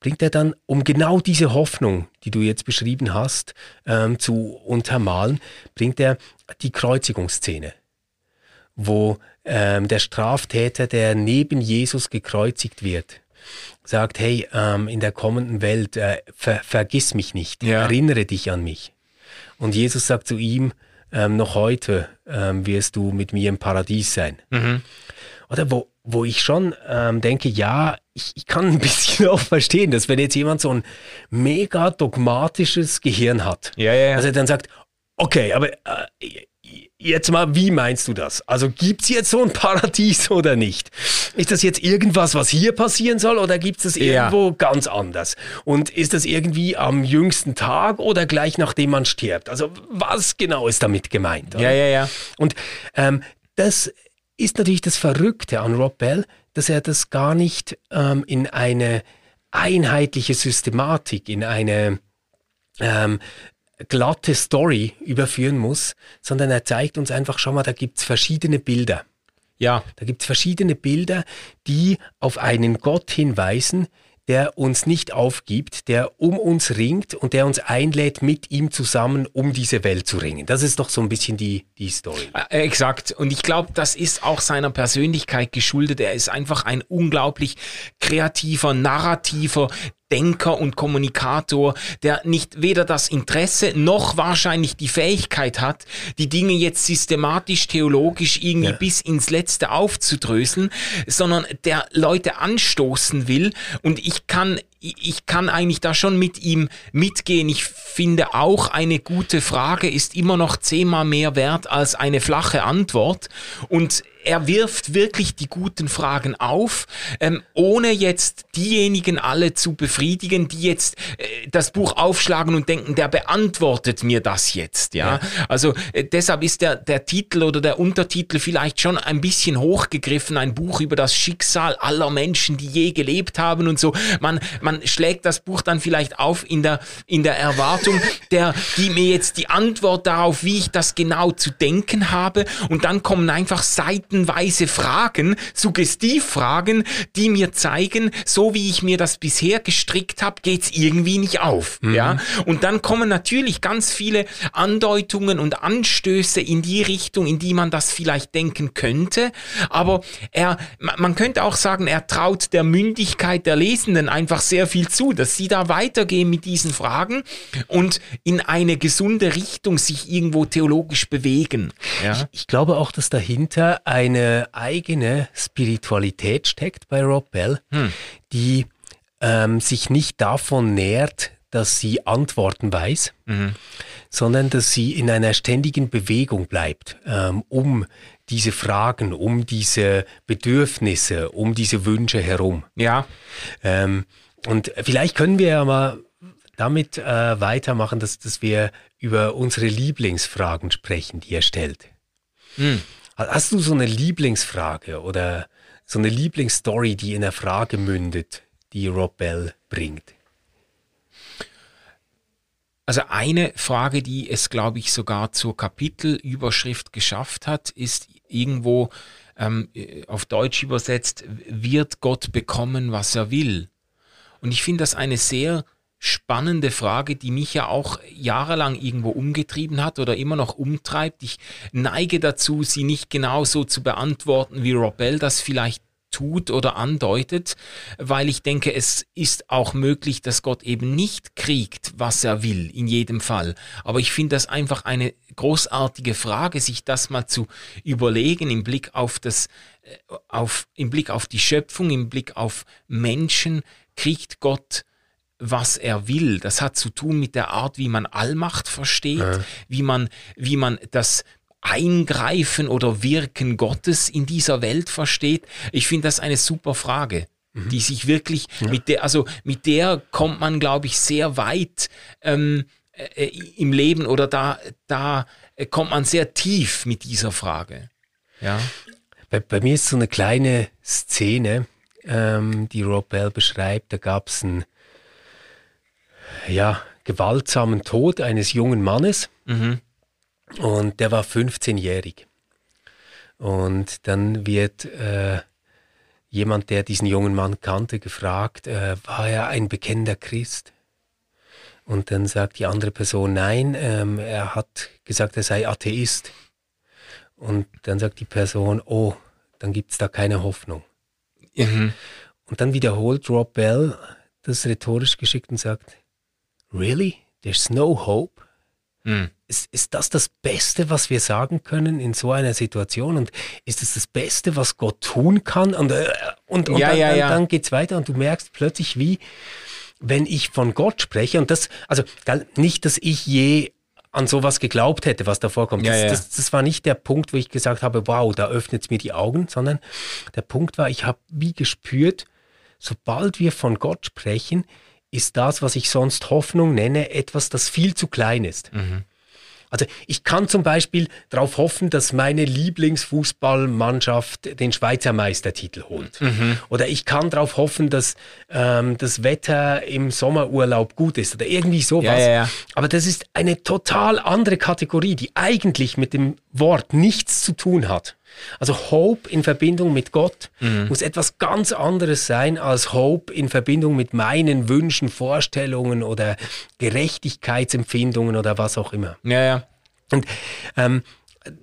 bringt er dann, um genau diese Hoffnung, die du jetzt beschrieben hast, ähm, zu untermalen, bringt er die Kreuzigungsszene, wo ähm, der Straftäter, der neben Jesus gekreuzigt wird, sagt, hey, ähm, in der kommenden Welt, äh, ver vergiss mich nicht, ja. erinnere dich an mich. Und Jesus sagt zu ihm, ähm, noch heute ähm, wirst du mit mir im Paradies sein. Mhm. Oder wo, wo ich schon ähm, denke, ja, ich, ich kann ein [laughs] bisschen auch verstehen, dass wenn jetzt jemand so ein mega dogmatisches Gehirn hat, Ja, ja, ja. dass er dann sagt, okay, aber äh, jetzt mal, wie meinst du das? Also gibt es jetzt so ein Paradies [laughs] oder nicht? Ist das jetzt irgendwas, was hier passieren soll oder gibt es das Ja. irgendwo ganz anders? Und ist das irgendwie am jüngsten Tag oder gleich nachdem man stirbt? Also was genau ist damit gemeint? oder? Ja, ja, ja. Und ähm, das ist natürlich das Verrückte an Rob Bell, dass er das gar nicht ähm, in eine einheitliche Systematik, in eine ähm, glatte Story überführen muss, sondern er zeigt uns einfach, schau mal, da gibt's verschiedene Bilder. Ja, Da gibt's verschiedene Bilder, die auf einen Gott hinweisen, der uns nicht aufgibt, der um uns ringt und der uns einlädt, mit ihm zusammen um diese Welt zu ringen. Das ist doch so ein bisschen die, die Story. Äh, Exakt. Und ich glaube, das ist auch seiner Persönlichkeit geschuldet. Er ist einfach ein unglaublich kreativer, narrativer Denker und Kommunikator, der nicht weder das Interesse noch wahrscheinlich die Fähigkeit hat, die Dinge jetzt systematisch, theologisch irgendwie Ja. bis ins Letzte aufzudröseln, sondern der Leute anstoßen will. Und ich kann, ich kann eigentlich da schon mit ihm mitgehen. Ich finde auch eine gute Frage ist immer noch zehnmal mehr wert als eine flache Antwort. Und er wirft wirklich die guten Fragen auf, ähm, ohne jetzt diejenigen alle zu befriedigen, die jetzt äh, das Buch aufschlagen und denken, der beantwortet mir das jetzt. Ja, also äh, deshalb ist der, der Titel oder der Untertitel vielleicht schon ein bisschen hochgegriffen, ein Buch über das Schicksal aller Menschen, die je gelebt haben und so. Man, man schlägt das Buch dann vielleicht auf in der, in der Erwartung, der, die mir jetzt die Antwort darauf, wie ich das genau zu denken habe. Und dann kommen einfach seitenweise Fragen, Suggestivfragen, die mir zeigen, so wie ich mir das bisher gestrickt habe, geht's irgendwie nicht auf. Ja? Und dann kommen natürlich ganz viele Andeutungen und Anstöße in die Richtung, in die man das vielleicht denken könnte. Aber er, ma- man könnte auch sagen, er traut der Mündigkeit der Lesenden einfach sehr viel zu, dass sie da weitergehen mit diesen Fragen und in eine gesunde Richtung sich irgendwo theologisch bewegen. Ja? Ich glaube auch, dass dahinter eine eigene Spiritualität steckt bei Rob Bell, die ähm, sich nicht davon nährt, dass sie Antworten weiß, sondern dass sie in einer ständigen Bewegung bleibt, ähm, um diese Fragen, um diese Bedürfnisse, um diese Wünsche herum. Ja, Ähm, und vielleicht können wir ja mal damit äh, weitermachen, dass, dass wir über unsere Lieblingsfragen sprechen, die er stellt. Hast du so eine Lieblingsfrage oder so eine Lieblingsstory, die in einer Frage mündet, die Rob Bell bringt? Also eine Frage, die es, glaube ich, sogar zur Kapitelüberschrift geschafft hat, ist irgendwo ähm, äh, auf Deutsch übersetzt, wird Gott bekommen, was er will? Und ich finde das eine sehr spannende Frage, die mich ja auch jahrelang irgendwo umgetrieben hat oder immer noch umtreibt. Ich neige dazu, sie nicht genauso zu beantworten, wie Robel das vielleicht tut oder andeutet, weil ich denke, es ist auch möglich, dass Gott eben nicht kriegt, was er will, in jedem Fall. Aber ich finde das einfach eine großartige Frage, sich das mal zu überlegen im Blick auf das, äh, auf, im Blick auf die Schöpfung, im Blick auf Menschen, kriegt Gott was er will. Das hat zu tun mit der Art, wie man Allmacht versteht, wie man, wie man das Eingreifen oder Wirken Gottes in dieser Welt versteht. Ich finde das eine super Frage, die sich wirklich mit der, also mit der kommt man, glaube ich, sehr weit ähm, äh, im Leben oder da, da äh, kommt man sehr tief mit dieser Frage. Ja. Bei, bei mir ist so eine kleine Szene, ähm, die Rob Bell beschreibt. Da gab es einen ja, gewaltsamen Tod eines jungen Mannes und der war 15-jährig. Und dann wird äh, jemand, der diesen jungen Mann kannte, gefragt, äh, war er ein bekennender Christ? Und dann sagt die andere Person, nein, ähm, er hat gesagt, er sei Atheist. Und dann sagt die Person, oh, dann gibt es da keine Hoffnung. Mhm. Und dann wiederholt Rob Bell das rhetorisch geschickt und sagt, Really? There's no hope? Mhm. Ist, ist das das Beste, was wir sagen können in so einer Situation? Und ist es das, das Beste, was Gott tun kann? Und, äh, und, und ja, dann, ja, ja. dann geht es weiter und du merkst plötzlich, wie, wenn ich von Gott spreche, und das, also nicht, dass ich je an sowas geglaubt hätte, was da vorkommt. Ja, das, ja. Das, das war nicht der Punkt, wo ich gesagt habe, wow, da öffnet es mir die Augen, sondern der Punkt war, ich habe wie gespürt, sobald wir von Gott sprechen, ist das, was ich sonst Hoffnung nenne, etwas, das viel zu klein ist. Also ich kann zum Beispiel darauf hoffen, dass meine Lieblingsfußballmannschaft den Schweizer Meistertitel holt. Oder ich kann darauf hoffen, dass ähm, das Wetter im Sommerurlaub gut ist oder irgendwie sowas. Ja, ja, ja. Aber das ist eine total andere Kategorie, die eigentlich mit dem Wort nichts zu tun hat. Also Hope in Verbindung mit Gott muss etwas ganz anderes sein als Hope in Verbindung mit meinen Wünschen, Vorstellungen oder Gerechtigkeitsempfindungen oder was auch immer. Ja, ja. Und ähm,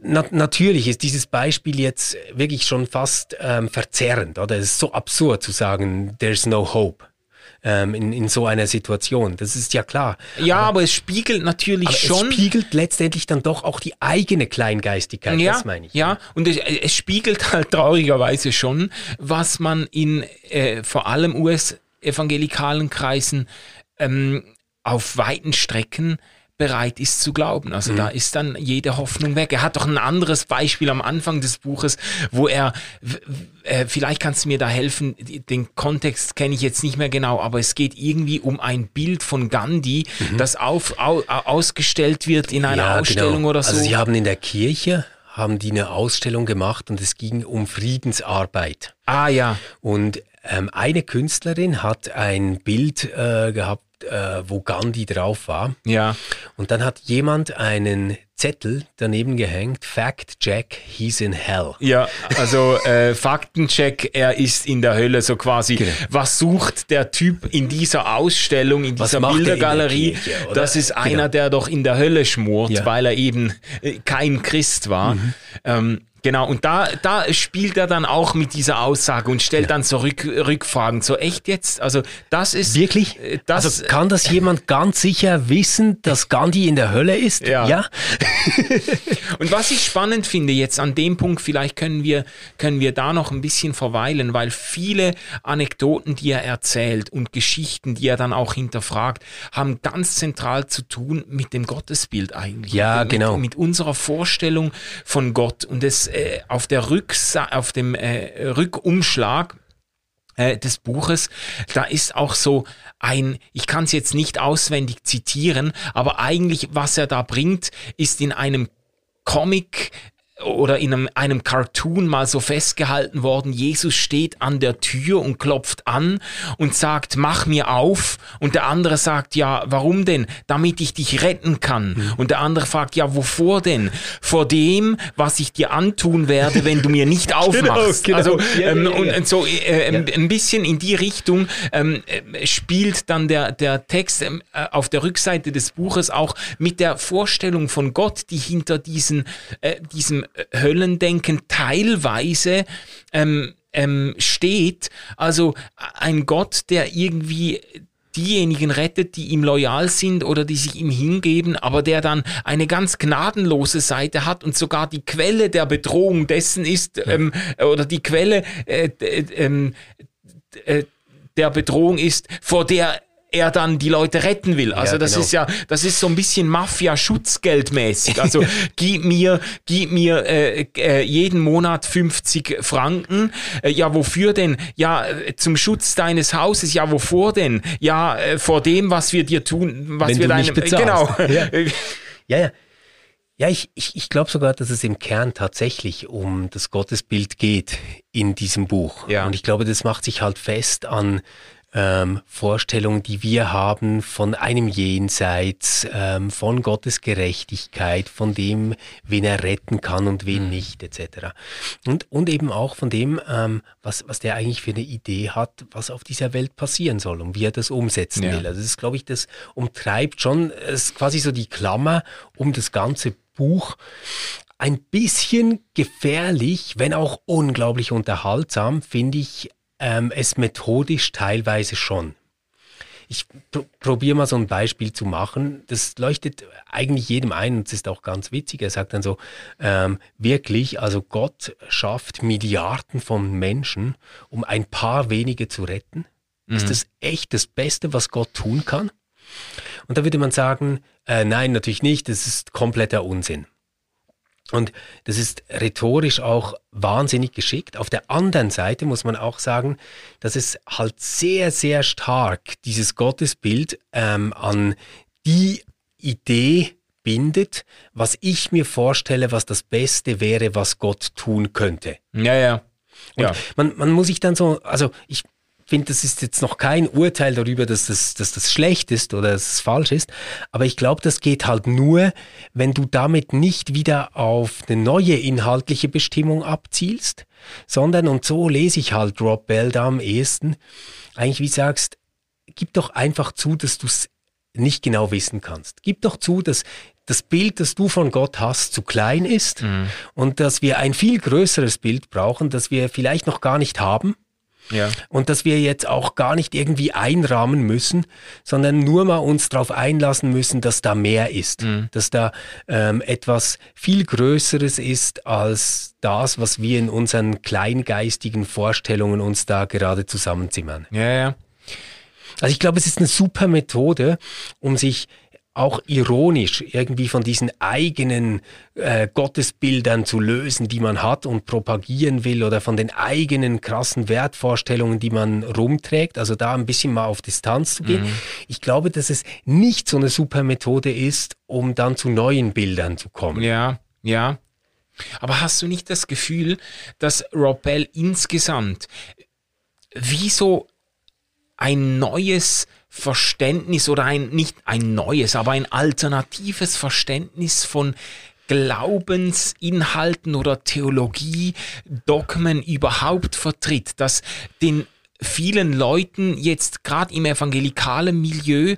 na natürlich ist dieses Beispiel jetzt wirklich schon fast ähm, verzerrend, oder? Es ist so absurd zu sagen, there's no hope ähm, in, in so einer Situation. Das ist ja klar. Ja, aber, es spiegelt natürlich Aber schon. es spiegelt letztendlich dann doch auch die eigene Kleingeistigkeit, ja, das meine ich. Ja, und es, es spiegelt halt traurigerweise schon, was man in äh, vor allem US-evangelikalen Kreisen ähm, auf weiten Strecken bereit ist zu glauben. Also Mhm. da ist dann jede Hoffnung weg. Er hat doch ein anderes Beispiel am Anfang des Buches, wo er, äh, vielleicht kannst du mir da helfen, den Kontext kenne ich jetzt nicht mehr genau, aber es geht irgendwie um ein Bild von Gandhi, das auf, au, ausgestellt wird in einer Mhm. Ja, Ausstellung genau. oder so. Also sie haben in der Kirche haben die eine Ausstellung gemacht und es ging um Friedensarbeit. ah ja, Und ähm, eine Künstlerin hat ein Bild äh, gehabt, äh, wo Gandhi drauf war. ja. Und dann hat jemand einen Zettel daneben gehängt, Fact Jack, he's in hell. Ja, also äh, Faktencheck, er ist in der Hölle, so quasi. Genau. Was sucht der Typ in dieser Ausstellung, in dieser er in Bildergalerie? Kirche, das ist Genau. einer, der doch in der Hölle schmort, Ja. Mhm. weil er eben äh, kein Christ war. Ähm, Genau, und da, da spielt er dann auch mit dieser Aussage und stellt dann so Rück, Rückfragen. So echt jetzt? Also das ist Wirklich? äh, das, also kann das jemand ganz sicher wissen, dass Gandhi in der Hölle ist? Ja. ja? [laughs] Und was ich spannend finde jetzt an dem Punkt, vielleicht können wir, können wir da noch ein bisschen verweilen, weil viele Anekdoten, die er erzählt und Geschichten, die er dann auch hinterfragt, haben ganz zentral zu tun mit dem Gottesbild eigentlich. Ja, mit, genau. Mit unserer Vorstellung von Gott. Und es äh, auf der Rücksa auf dem äh, Rückumschlag äh, des Buches, da ist auch so ein, ich kann es jetzt nicht auswendig zitieren, aber eigentlich, was er da bringt, ist in einem Comic oder in einem, einem Cartoon mal so festgehalten worden, Jesus steht an der Tür und klopft an und sagt, mach mir auf. Und der andere sagt, ja, warum denn? Damit ich dich retten kann. Und der andere fragt, ja, wovor denn? Vor dem, was ich dir antun werde, wenn du mir nicht [laughs] aufmachst. genau. Also, Ja, ähm, ja, ja, und, so äh, ein- ein bisschen in die Richtung ähm, äh, spielt dann der, der Text ähm, äh, auf der Rückseite des Buches auch mit der Vorstellung von Gott, die hinter diesen, äh, diesem Höllendenken teilweise ähm, ähm, steht. Also ein Gott, der irgendwie diejenigen rettet, die ihm loyal sind oder die sich ihm hingeben, aber der dann eine ganz gnadenlose Seite hat und sogar die Quelle der Bedrohung dessen ist, ähm, oder die Quelle äh, äh, ähm, äh, der Bedrohung ist, vor der er dann die Leute retten will. Also das genau. ist ja, das ist so ein bisschen Mafia-Schutzgeldmäßig. Also [laughs] gib mir, gib mir äh, äh, jeden Monat 50 Franken. Äh, ja, wofür denn? Ja, äh, zum Schutz deines Hauses. Ja, wovor denn? Ja, äh, vor dem, was wir dir tun, was Wenn wir deinem. Genau. Ja. [laughs] Ja, ja. Ja, ich, ich, ich glaube sogar, dass es im Kern tatsächlich um das Gottesbild geht in diesem Buch. Ja. Und ich glaube, das macht sich halt fest an ähm, Vorstellungen, die wir haben von einem Jenseits, ähm, von Gottes Gerechtigkeit, von dem, wen er retten kann und Mhm. wen nicht, etc. Und, und eben auch von dem, ähm, was, was der eigentlich für eine Idee hat, was auf dieser Welt passieren soll und wie er das umsetzen Ja. will. Also das ist, glaube ich, das umtreibt schon, es ist quasi so die Klammer um das ganze Buch. Ein bisschen gefährlich, wenn auch unglaublich unterhaltsam, finde ich ähm, es methodisch teilweise schon. ich pr probiere mal so ein Beispiel zu machen. Das leuchtet eigentlich jedem ein und es ist auch ganz witzig. Er sagt dann so, ähm, wirklich, also Gott schafft Milliarden von Menschen, um ein paar wenige zu retten. Mhm. Ist das echt das Beste, was Gott tun kann? Und da würde man sagen, äh, nein, natürlich nicht, das ist kompletter Unsinn. Und das ist rhetorisch auch wahnsinnig geschickt. Auf der anderen Seite muss man auch sagen, dass es halt sehr, sehr stark dieses Gottesbild ähm, an die Idee bindet, was ich mir vorstelle, was das Beste wäre, was Gott tun könnte. Ja, ja. Und ja. Man, man muss sich dann so, also ich finde, das ist jetzt noch kein Urteil darüber, dass das, dass das schlecht ist oder dass es falsch ist. Aber ich glaube, das geht halt nur, wenn du damit nicht wieder auf eine neue inhaltliche Bestimmung abzielst, sondern, und so lese ich halt Rob Bell da am ehesten, eigentlich wie sagst, gib doch einfach zu, dass du es nicht genau wissen kannst. Gib doch zu, dass das Bild, das du von Gott hast, zu klein ist mhm. und dass wir ein viel größeres Bild brauchen, das wir vielleicht noch gar nicht haben ja. Und dass wir jetzt auch gar nicht irgendwie einrahmen müssen, sondern nur mal uns darauf einlassen müssen, dass da mehr ist, mhm. dass da ähm, etwas viel Größeres ist als das, was wir in unseren kleingeistigen Vorstellungen uns da gerade zusammenzimmern. Ja, ja. Also ich glaube, es ist eine super Methode, um sich auch ironisch irgendwie von diesen eigenen äh, Gottesbildern zu lösen, die man hat und propagieren will oder von den eigenen krassen Wertvorstellungen, die man rumträgt. Also da ein bisschen mal auf Distanz zu gehen. Mhm. Ich glaube, dass es nicht so eine super Methode ist, um dann zu neuen Bildern zu kommen. Ja, ja. Aber hast du nicht das Gefühl, dass Rob Bell insgesamt wie so ein neues Verständnis oder ein, nicht ein neues, aber ein alternatives Verständnis von Glaubensinhalten oder Theologie, Dogmen überhaupt vertritt, das den vielen Leuten jetzt gerade im evangelikalen Milieu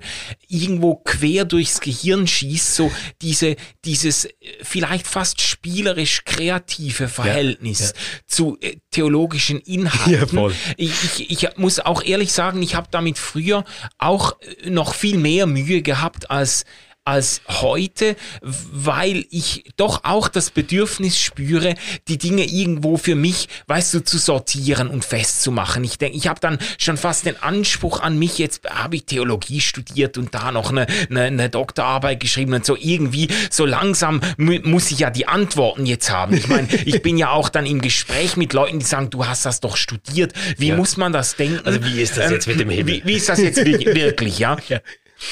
irgendwo quer durchs Gehirn schießt, so diese, dieses äh, vielleicht fast spielerisch kreative Verhältnis ja, ja. zu äh, theologischen Inhalten. [laughs] Ja, ich, ich, ich muss auch ehrlich sagen, ich habe damit früher auch äh, noch viel mehr Mühe gehabt als als heute, weil ich doch auch das Bedürfnis spüre, die Dinge irgendwo für mich, weißt du, zu sortieren und festzumachen. Ich denke, ich habe dann schon fast den Anspruch an mich, jetzt habe ich Theologie studiert und da noch eine, eine, eine Doktorarbeit geschrieben und so irgendwie, so langsam muss ich ja die Antworten jetzt haben. Ich meine, [laughs] ich bin ja auch dann im Gespräch mit Leuten, die sagen, du hast das doch studiert. Wie ja. muss man das denken? Also wie ist das jetzt mit dem Himmel? Wie, wie ist das jetzt wirklich, ja? [laughs] ja.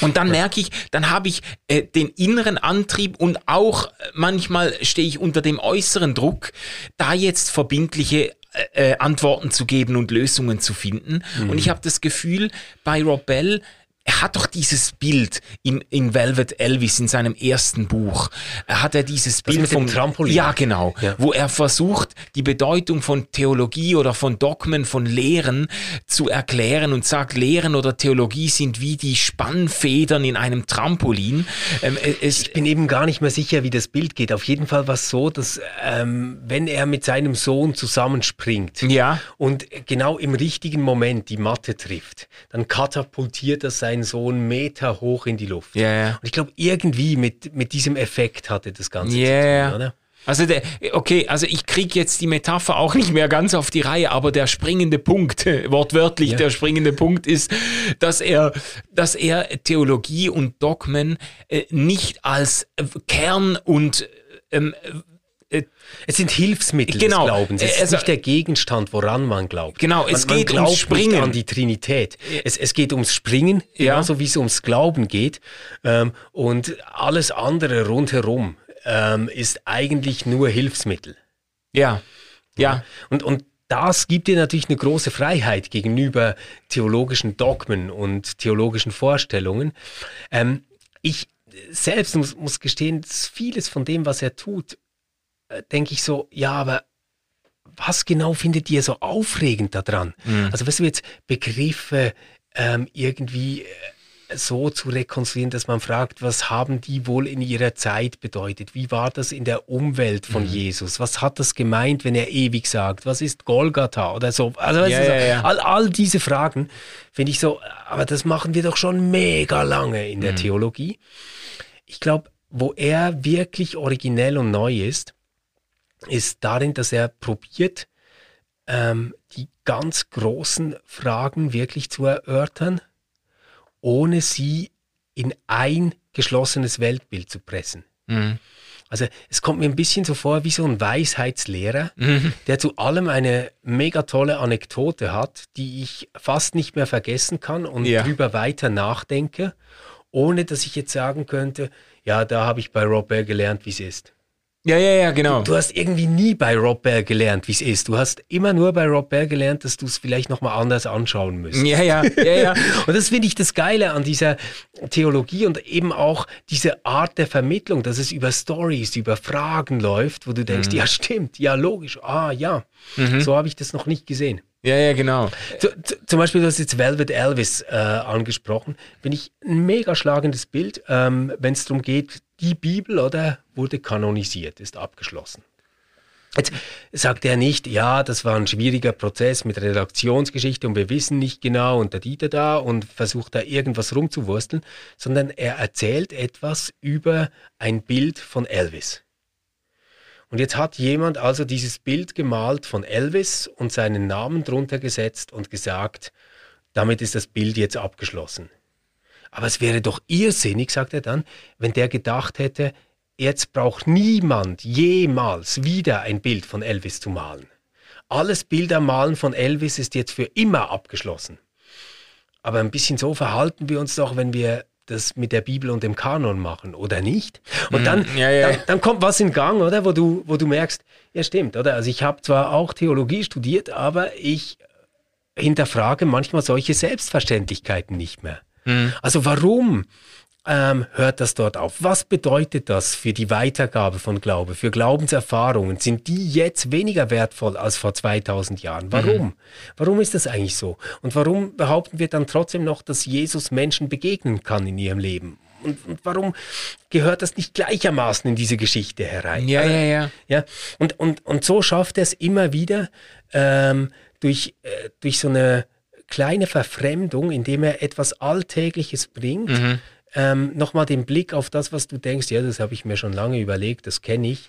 Und dann merke ich, dann habe ich äh, den inneren Antrieb und auch äh, manchmal stehe ich unter dem äußeren Druck, da jetzt verbindliche äh, äh Antworten zu geben und Lösungen zu finden. Mhm. Und ich habe das Gefühl, bei Rob Bell er hat doch dieses Bild in, in Velvet Elvis in seinem ersten Buch. Er hat er dieses das Bild vom Trampolin. Ja, genau, ja. wo er versucht, die Bedeutung von Theologie oder von Dogmen, von Lehren zu erklären und sagt, Lehren oder Theologie sind wie die Spannfedern in einem Trampolin. Ähm, ich bin eben gar nicht mehr sicher, wie das Bild geht. Auf jeden Fall war es so, dass ähm, wenn er mit seinem Sohn zusammenspringt ja. und genau im richtigen Moment die Matte trifft, dann katapultiert er sein seinen Sohn Meter hoch in die Luft. Ja, ja. Und ich glaube, irgendwie mit, mit diesem Effekt hatte das Ganze yeah. zu tun, oder? Also der, okay, also ich kriege jetzt die Metapher auch nicht mehr ganz auf die Reihe, aber der springende Punkt, [laughs] wortwörtlich ja. der springende Punkt ist, dass er, dass er Theologie und Dogmen äh, nicht als Kern und ähm, äh, es sind Hilfsmittel genau, des Glaubens. Es ist also, nicht der Gegenstand, woran man glaubt. Genau, es man, geht man ums Springen. an die Trinität. Es, es geht ums Springen, genauso ja. wie es ums Glauben geht. Ähm, und alles andere rundherum ähm, ist eigentlich nur Hilfsmittel. Ja, ja. Und, und das gibt dir natürlich eine große Freiheit gegenüber theologischen Dogmen und theologischen Vorstellungen. Ähm, ich selbst muss, muss gestehen, dass vieles von dem, was er tut, denke ich so, ja, aber was genau findet ihr so aufregend daran? Mhm. Also, weißt du, jetzt Begriffe ähm, irgendwie äh, so zu rekonstruieren, dass man fragt, was haben die wohl in ihrer Zeit bedeutet? Wie war das in der Umwelt von mhm. Jesus? Was hat das gemeint, wenn er ewig sagt? Was ist Golgatha oder so? Also ja, ja, ja. All, all diese Fragen finde ich so, aber das machen wir doch schon mega lange in der mhm. Theologie. Ich glaube, wo er wirklich originell und neu ist, ist darin, dass er probiert, ähm, die ganz großen Fragen wirklich zu erörtern, ohne sie in ein geschlossenes Weltbild zu pressen. Mhm. Also es kommt mir ein bisschen so vor wie so ein Weisheitslehrer, mhm. der zu allem eine mega tolle Anekdote hat, die ich fast nicht mehr vergessen kann und ja. drüber weiter nachdenke, ohne dass ich jetzt sagen könnte, ja, da habe ich bei Rob Bell gelernt, wie es ist. Ja, ja, ja, genau. Du, du hast irgendwie nie bei Rob Bell gelernt, wie es ist. Du hast immer nur bei Rob Bell gelernt, dass du es vielleicht nochmal anders anschauen müsst. Ja, ja, ja, ja. [laughs] und das finde ich das Geile an dieser Theologie und eben auch diese Art der Vermittlung, dass es über Stories, über Fragen läuft, wo du denkst, mhm. ja, stimmt, ja, logisch, ah, ja. Mhm. So habe ich das noch nicht gesehen. Ja, ja, genau. Zu, zu, zum Beispiel, du hast jetzt Velvet Elvis äh, angesprochen. Finde ich ein mega schlagendes Bild, ähm, wenn es darum geht, die Bibel oder wurde kanonisiert, ist abgeschlossen. Jetzt sagt er nicht, ja, das war ein schwieriger Prozess mit Redaktionsgeschichte und wir wissen nicht genau und der Dieter da und versucht da irgendwas rumzuwursteln, sondern er erzählt etwas über ein Bild von Elvis. Und jetzt hat jemand also dieses Bild gemalt von Elvis und seinen Namen drunter gesetzt und gesagt, damit ist das Bild jetzt abgeschlossen. Aber es wäre doch irrsinnig, sagt er dann, wenn der gedacht hätte, jetzt braucht niemand jemals wieder ein Bild von Elvis zu malen. Alles Bildermalen von Elvis ist jetzt für immer abgeschlossen. Aber ein bisschen so verhalten wir uns doch, wenn wir das mit der Bibel und dem Kanon machen oder nicht. Und dann, mm, ja, ja. dann, dann, kommt was in Gang, oder? Wo du, wo du merkst, ja stimmt, oder? Also ich habe zwar auch Theologie studiert, aber ich hinterfrage manchmal solche Selbstverständlichkeiten nicht mehr. Mhm. Also warum ähm, hört das dort auf? Was bedeutet das für die Weitergabe von Glaube, für Glaubenserfahrungen? Sind die jetzt weniger wertvoll als vor 2000 Jahren? Warum? Mhm. Warum ist das eigentlich so? Und warum behaupten wir dann trotzdem noch, dass Jesus Menschen begegnen kann in ihrem Leben? Und, und, warum gehört das nicht gleichermaßen in diese Geschichte herein? Ja, ja, ja. ja? Und, und, und so schafft er es immer wieder ähm, durch, äh, durch so eine kleine Verfremdung, indem er etwas Alltägliches bringt, mhm. ähm, nochmal den Blick auf das, was du denkst, ja, das habe ich mir schon lange überlegt, das kenne ich,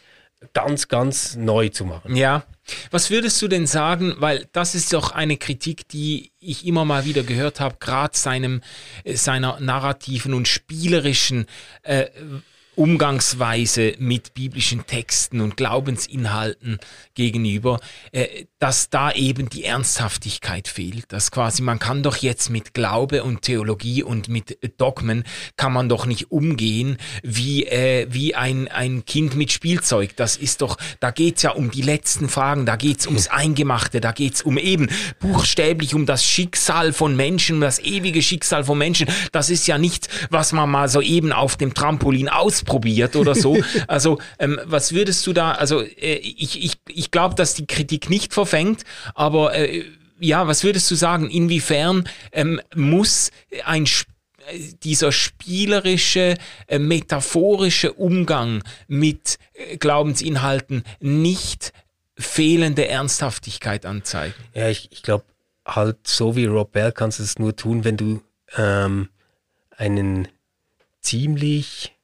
ganz, ganz neu zu machen. Ja. Was würdest du denn sagen, weil das ist doch eine Kritik, die ich immer mal wieder gehört habe, gerade seinem, äh, seiner narrativen und spielerischen äh, Umgangsweise mit biblischen Texten und Glaubensinhalten gegenüber, äh, dass da eben die Ernsthaftigkeit fehlt. Dass quasi man kann doch jetzt mit Glaube und Theologie und mit Dogmen kann man doch nicht umgehen wie, äh, wie ein, ein Kind mit Spielzeug. Das ist doch, da geht's ja um die letzten Fragen, da geht's ums Eingemachte, da geht's um eben buchstäblich um das Schicksal von Menschen, um das ewige Schicksal von Menschen. Das ist ja nichts, was man mal so eben auf dem Trampolin aus ausprobiert oder so. [laughs] Also ähm, was würdest du da, also äh, ich, ich, ich glaube, dass die Kritik nicht verfängt, aber äh, ja, was würdest du sagen, inwiefern ähm, muss ein dieser spielerische, äh, metaphorische Umgang mit äh, Glaubensinhalten nicht fehlende Ernsthaftigkeit anzeigen? Ja, ich, ich glaube, halt so wie Rob Bell kannst du es nur tun, wenn du ähm, einen ziemlich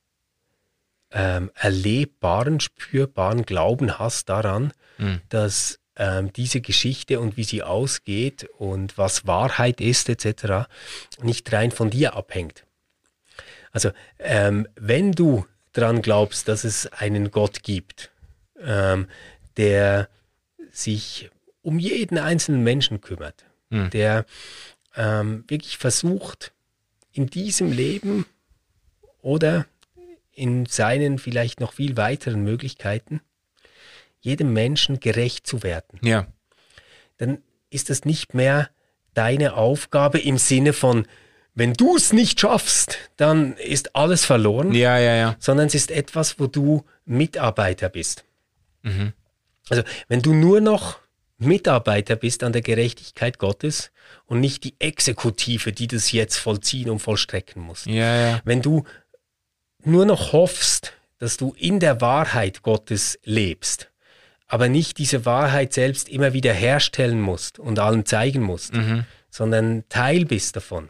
ähm, erlebbaren, spürbaren Glauben hast daran, mhm. dass ähm, diese Geschichte und wie sie ausgeht und was Wahrheit ist etc. nicht rein von dir abhängt. Also ähm, wenn du daran glaubst, dass es einen Gott gibt, ähm, der sich um jeden einzelnen Menschen kümmert, mhm. der ähm, wirklich versucht, in diesem Leben oder in seinen vielleicht noch viel weiteren Möglichkeiten, jedem Menschen gerecht zu werden. Ja. Dann ist das nicht mehr deine Aufgabe im Sinne von, wenn du es nicht schaffst, dann ist alles verloren. Ja, ja, ja. Sondern es ist etwas, wo du Mitarbeiter bist. Mhm. Also, wenn du nur noch Mitarbeiter bist an der Gerechtigkeit Gottes und nicht die Exekutive, die das jetzt vollziehen und vollstrecken muss. Ja, ja. Wenn du nur noch hoffst, dass du in der Wahrheit Gottes lebst, aber nicht diese Wahrheit selbst immer wieder herstellen musst und allen zeigen musst, Mhm. sondern Teil bist davon,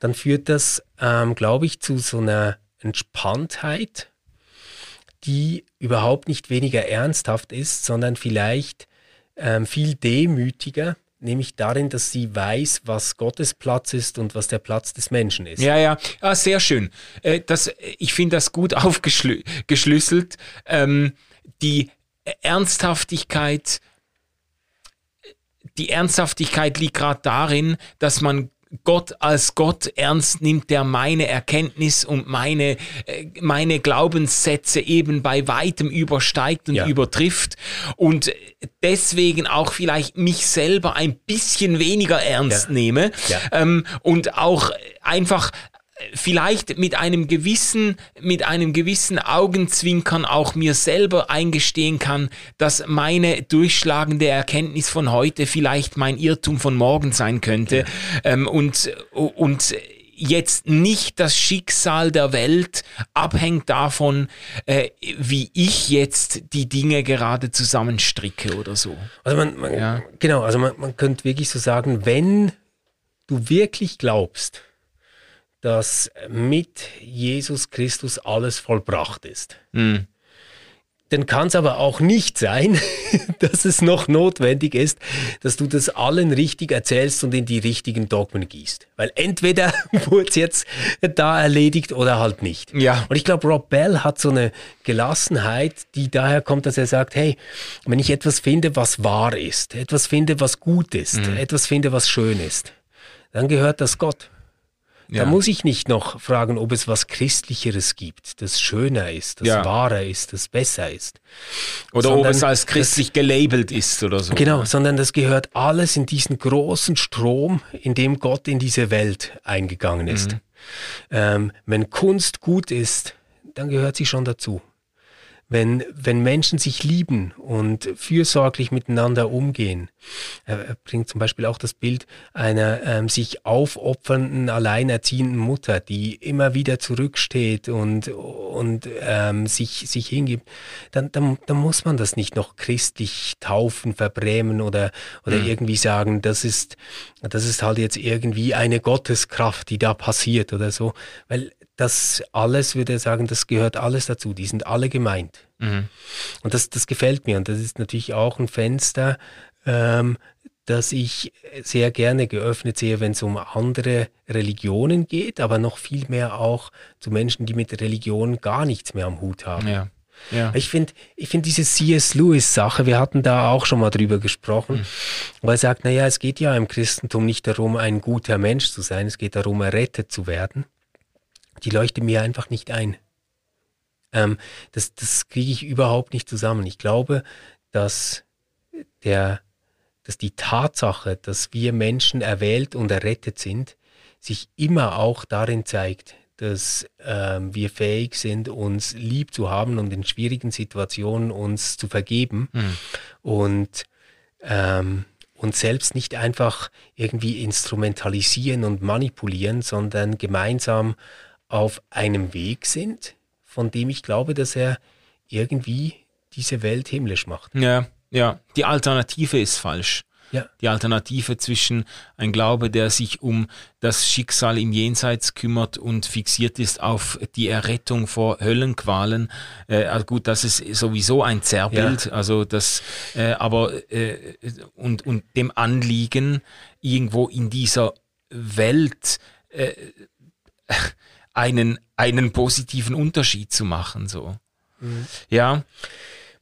dann führt das, ähm, glaube ich, zu so einer Entspanntheit, die überhaupt nicht weniger ernsthaft ist, sondern vielleicht ähm, viel demütiger, nämlich darin, dass sie weiß, was Gottes Platz ist und was der Platz des Menschen ist. Ja, ja, ah, sehr schön. Äh, das, ich finde das gut [laughs] aufgeschlüsselt. Ähm, die Ernsthaftigkeit, die Ernsthaftigkeit liegt gerade darin, dass man Gott als Gott ernst nimmt, der meine Erkenntnis und meine, äh, meine Glaubenssätze eben bei weitem übersteigt und Ja. übertrifft und deswegen auch vielleicht mich selber ein bisschen weniger ernst Ja. nehme Ja. ähm, und auch einfach vielleicht mit einem gewissen, mit einem gewissen Augenzwinkern auch mir selber eingestehen kann, dass meine durchschlagende Erkenntnis von heute vielleicht mein Irrtum von morgen sein könnte ähm, und, und jetzt nicht das Schicksal der Welt abhängt davon, äh, wie ich jetzt die Dinge gerade zusammenstricke oder so. Also man, man Ja. genau, also man, man könnte wirklich so sagen, wenn du wirklich glaubst, dass mit Jesus Christus alles vollbracht ist, Hm. dann kann es aber auch nicht sein, [laughs] dass es noch notwendig ist, dass du das allen richtig erzählst und in die richtigen Dogmen gießt. Weil entweder [laughs] wurde es jetzt da erledigt oder halt nicht. Ja. Und ich glaube, Rob Bell hat so eine Gelassenheit, die daher kommt, dass er sagt, hey, wenn ich etwas finde, was wahr ist, etwas finde, was gut ist, etwas finde, was schön ist, dann gehört das Gott. Da Ja. muss ich nicht noch fragen, ob es was Christlicheres gibt, das schöner ist, das Ja. wahrer ist, das besser ist. Oder ob Sondern es als christlich gelabelt ist oder so. Genau, sondern das gehört alles in diesen großen Strom, in dem Gott in diese Welt eingegangen ist. Mhm. Ähm, wenn Kunst gut ist, dann gehört sie schon dazu. Wenn, wenn Menschen sich lieben und fürsorglich miteinander umgehen, er, bringt zum Beispiel auch das Bild einer ähm, sich aufopfernden, alleinerziehenden Mutter, die immer wieder zurücksteht und, und ähm, sich, sich hingibt, dann, dann, dann muss man das nicht noch christlich taufen, verbrämen oder, oder irgendwie sagen, das ist, das ist halt jetzt irgendwie eine Gotteskraft, die da passiert oder so. Weil das alles, würde er sagen, das gehört alles dazu. Die sind alle gemeint. Und das, das gefällt mir. Und das ist natürlich auch ein Fenster, ähm, das ich sehr gerne geöffnet sehe, wenn es um andere Religionen geht, aber noch viel mehr auch zu Menschen, die mit Religion gar nichts mehr am Hut haben. Ja. Ja. Ich finde ich find diese C.S. Lewis-Sache, wir hatten da auch schon mal drüber gesprochen, weil er sagt, naja, es geht ja im Christentum nicht darum, ein guter Mensch zu sein, es geht darum, errettet zu werden. Die leuchtet mir einfach nicht ein. Ähm, das das kriege ich überhaupt nicht zusammen. Ich glaube, dass, der, dass die Tatsache, dass wir Menschen erwählt und errettet sind, sich immer auch darin zeigt, dass ähm, wir fähig sind, uns lieb zu haben und in schwierigen Situationen uns zu vergeben und ähm, uns selbst nicht einfach irgendwie instrumentalisieren und manipulieren, sondern gemeinsam auf einem Weg sind, von dem ich glaube, dass er irgendwie diese Welt himmlisch macht. Ja, ja. Die Alternative ist falsch. Ja. Die Alternative zwischen ein Glaube, der sich um das Schicksal im Jenseits kümmert und fixiert ist auf die Errettung vor Höllenqualen. Äh, also gut, das ist sowieso ein Zerrbild. Also das, äh, aber äh, und und dem Anliegen irgendwo in dieser Welt äh, einen einen positiven Unterschied zu machen. So. Ja.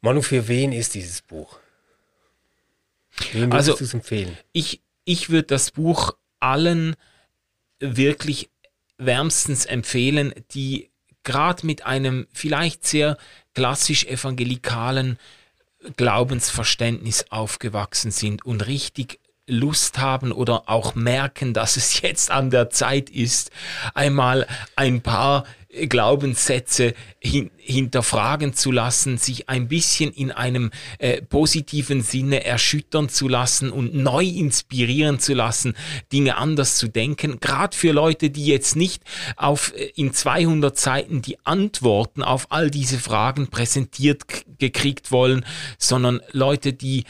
Manu, für wen ist dieses Buch? Wem würdest Also- du es empfehlen? ich, ich würde das Buch allen wirklich wärmstens empfehlen, die gerade mit einem vielleicht sehr klassisch evangelikalen Glaubensverständnis aufgewachsen sind und richtig Lust haben oder auch merken, dass es jetzt an der Zeit ist, einmal ein paar Glaubenssätze hin, hinterfragen zu lassen, sich ein bisschen in einem äh, positiven Sinne erschüttern zu lassen und neu inspirieren zu lassen, Dinge anders zu denken. Gerade für Leute, die jetzt nicht auf äh, in 200 Seiten die Antworten auf all diese Fragen präsentiert gekriegt wollen, sondern Leute, die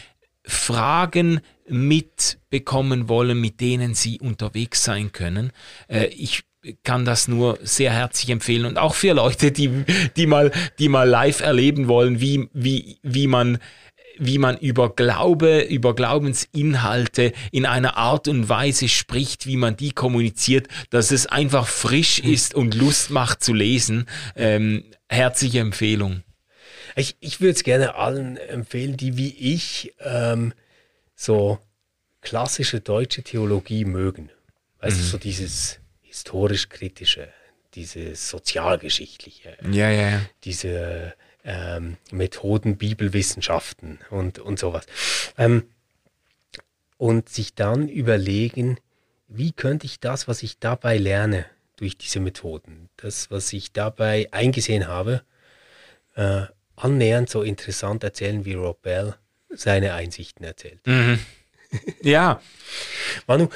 Fragen mitbekommen wollen, mit denen sie unterwegs sein können. Äh, ich kann das nur sehr herzlich empfehlen und auch für Leute, die, die mal, die mal live erleben wollen, wie, wie, wie man wie man über Glaube, über Glaubensinhalte in einer Art und Weise spricht, wie man die kommuniziert, dass es einfach frisch ist und Lust macht zu lesen. Ähm, herzliche Empfehlung. Ich, ich würde es gerne allen empfehlen, die wie ich ähm, so klassische deutsche Theologie mögen. Weißt mhm. du, so dieses historisch-kritische, dieses sozialgeschichtliche, ja, ja, ja. diese ähm, Methoden Bibelwissenschaften und, und sowas. Ähm, und sich dann überlegen, wie könnte ich das, was ich dabei lerne, durch diese Methoden, das, was ich dabei eingesehen habe, äh, annähernd so interessant erzählen, wie Rob Bell seine Einsichten erzählt. Mhm. Ja. Manu,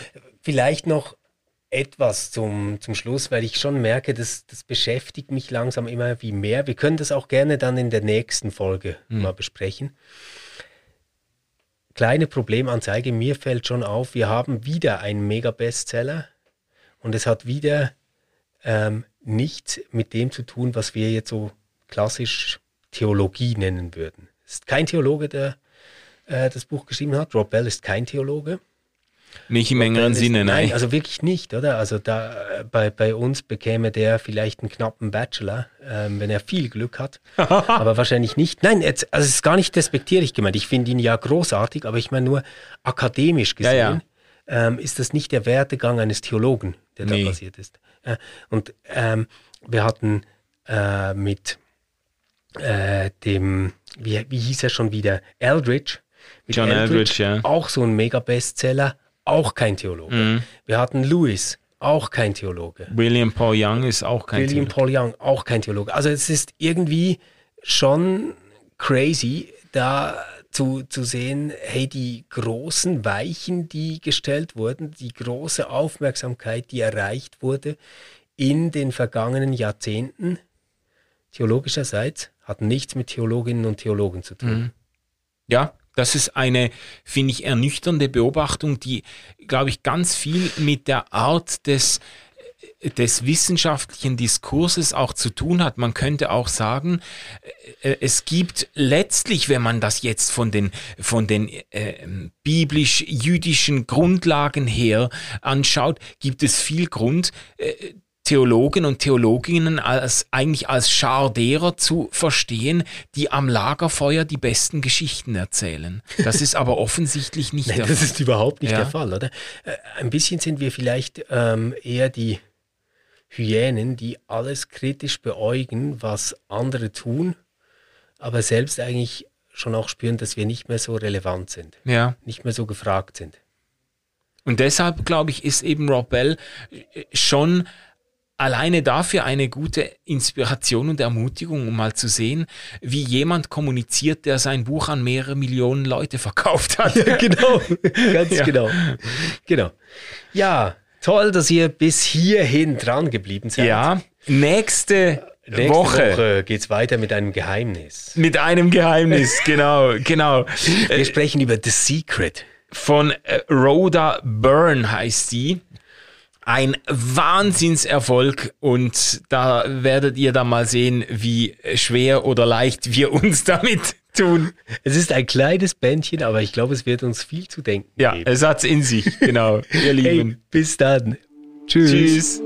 vielleicht noch etwas zum, zum Schluss, weil ich schon merke, dass das beschäftigt mich langsam immer wie mehr. Wir können das auch gerne dann in der nächsten Folge mhm. mal besprechen. Kleine Problemanzeige, mir fällt schon auf, wir haben wieder einen Mega-Bestseller und es hat wieder ähm, nichts mit dem zu tun, was wir jetzt so klassisch Theologie nennen würden. Es ist kein Theologe, der äh, das Buch geschrieben hat. Rob Bell ist kein Theologe. Nicht im engeren Sinne, nein. nein. Also wirklich nicht, oder? Also da äh, bei, bei uns bekäme der vielleicht einen knappen Bachelor, ähm, wenn er viel Glück hat. [laughs] aber wahrscheinlich nicht. Nein, jetzt, also es ist gar nicht despektierlich gemeint. Ich finde ihn ja großartig, aber ich meine nur akademisch gesehen ja, ja. Ähm, ist das nicht der Werdegang eines Theologen, der nee. da passiert ist. Äh, und ähm, wir hatten äh, mit äh, dem, wie, wie hieß er schon wieder, Eldridge. John Eldridge, ja. Auch so ein Mega-Bestseller, auch kein Theologe. Mhm. Wir hatten Lewis, auch kein Theologe. William Paul Young ist auch kein William Theologe. William Paul Young, auch kein Theologe. Also es ist irgendwie schon crazy, da zu, zu sehen, hey, die großen Weichen, die gestellt wurden, die große Aufmerksamkeit, die erreicht wurde in den vergangenen Jahrzehnten, theologischerseits, hat nichts mit Theologinnen und Theologen zu tun. Mhm. Ja, das ist eine, finde ich, ernüchternde Beobachtung, die, glaube ich, ganz viel mit der Art des, des wissenschaftlichen Diskurses auch zu tun hat. Man könnte auch sagen, äh, es gibt letztlich, wenn man das jetzt von den, von den äh, biblisch-jüdischen Grundlagen her anschaut, gibt es viel Grund, äh, Theologen und Theologinnen als eigentlich als Schar derer zu verstehen, die am Lagerfeuer die besten Geschichten erzählen. Das ist aber offensichtlich nicht [laughs] Nein, der Das ist überhaupt nicht ja. der Fall, oder? Äh, ein bisschen sind wir vielleicht ähm, eher die Hyänen, die alles kritisch beäugen, was andere tun, aber selbst eigentlich schon auch spüren, dass wir nicht mehr so relevant sind, ja. nicht mehr so gefragt sind. Und deshalb, glaube ich, ist eben Rob Bell äh, schon alleine dafür eine gute Inspiration und Ermutigung, um mal zu sehen, wie jemand kommuniziert, der sein Buch an mehrere Millionen Leute verkauft hat. Ja, genau, ganz ja. genau. Genau. Ja, toll, dass ihr bis hierhin dran geblieben seid. Ja, nächste Nächste Woche, Woche geht es weiter mit einem Geheimnis. Mit einem Geheimnis, [laughs] genau, genau. Wir sprechen über The Secret. Von äh, Rhoda Byrne heißt sie ein Wahnsinnserfolg und da werdet ihr dann mal sehen, wie schwer oder leicht wir uns [laughs] damit tun. Es ist ein kleines Bändchen, aber ich glaube, es wird uns viel zu denken ja, geben. Ja, es hat's in sich, genau, ihr [laughs] Lieben. Hey, bis dann. Tschüss. Tschüss.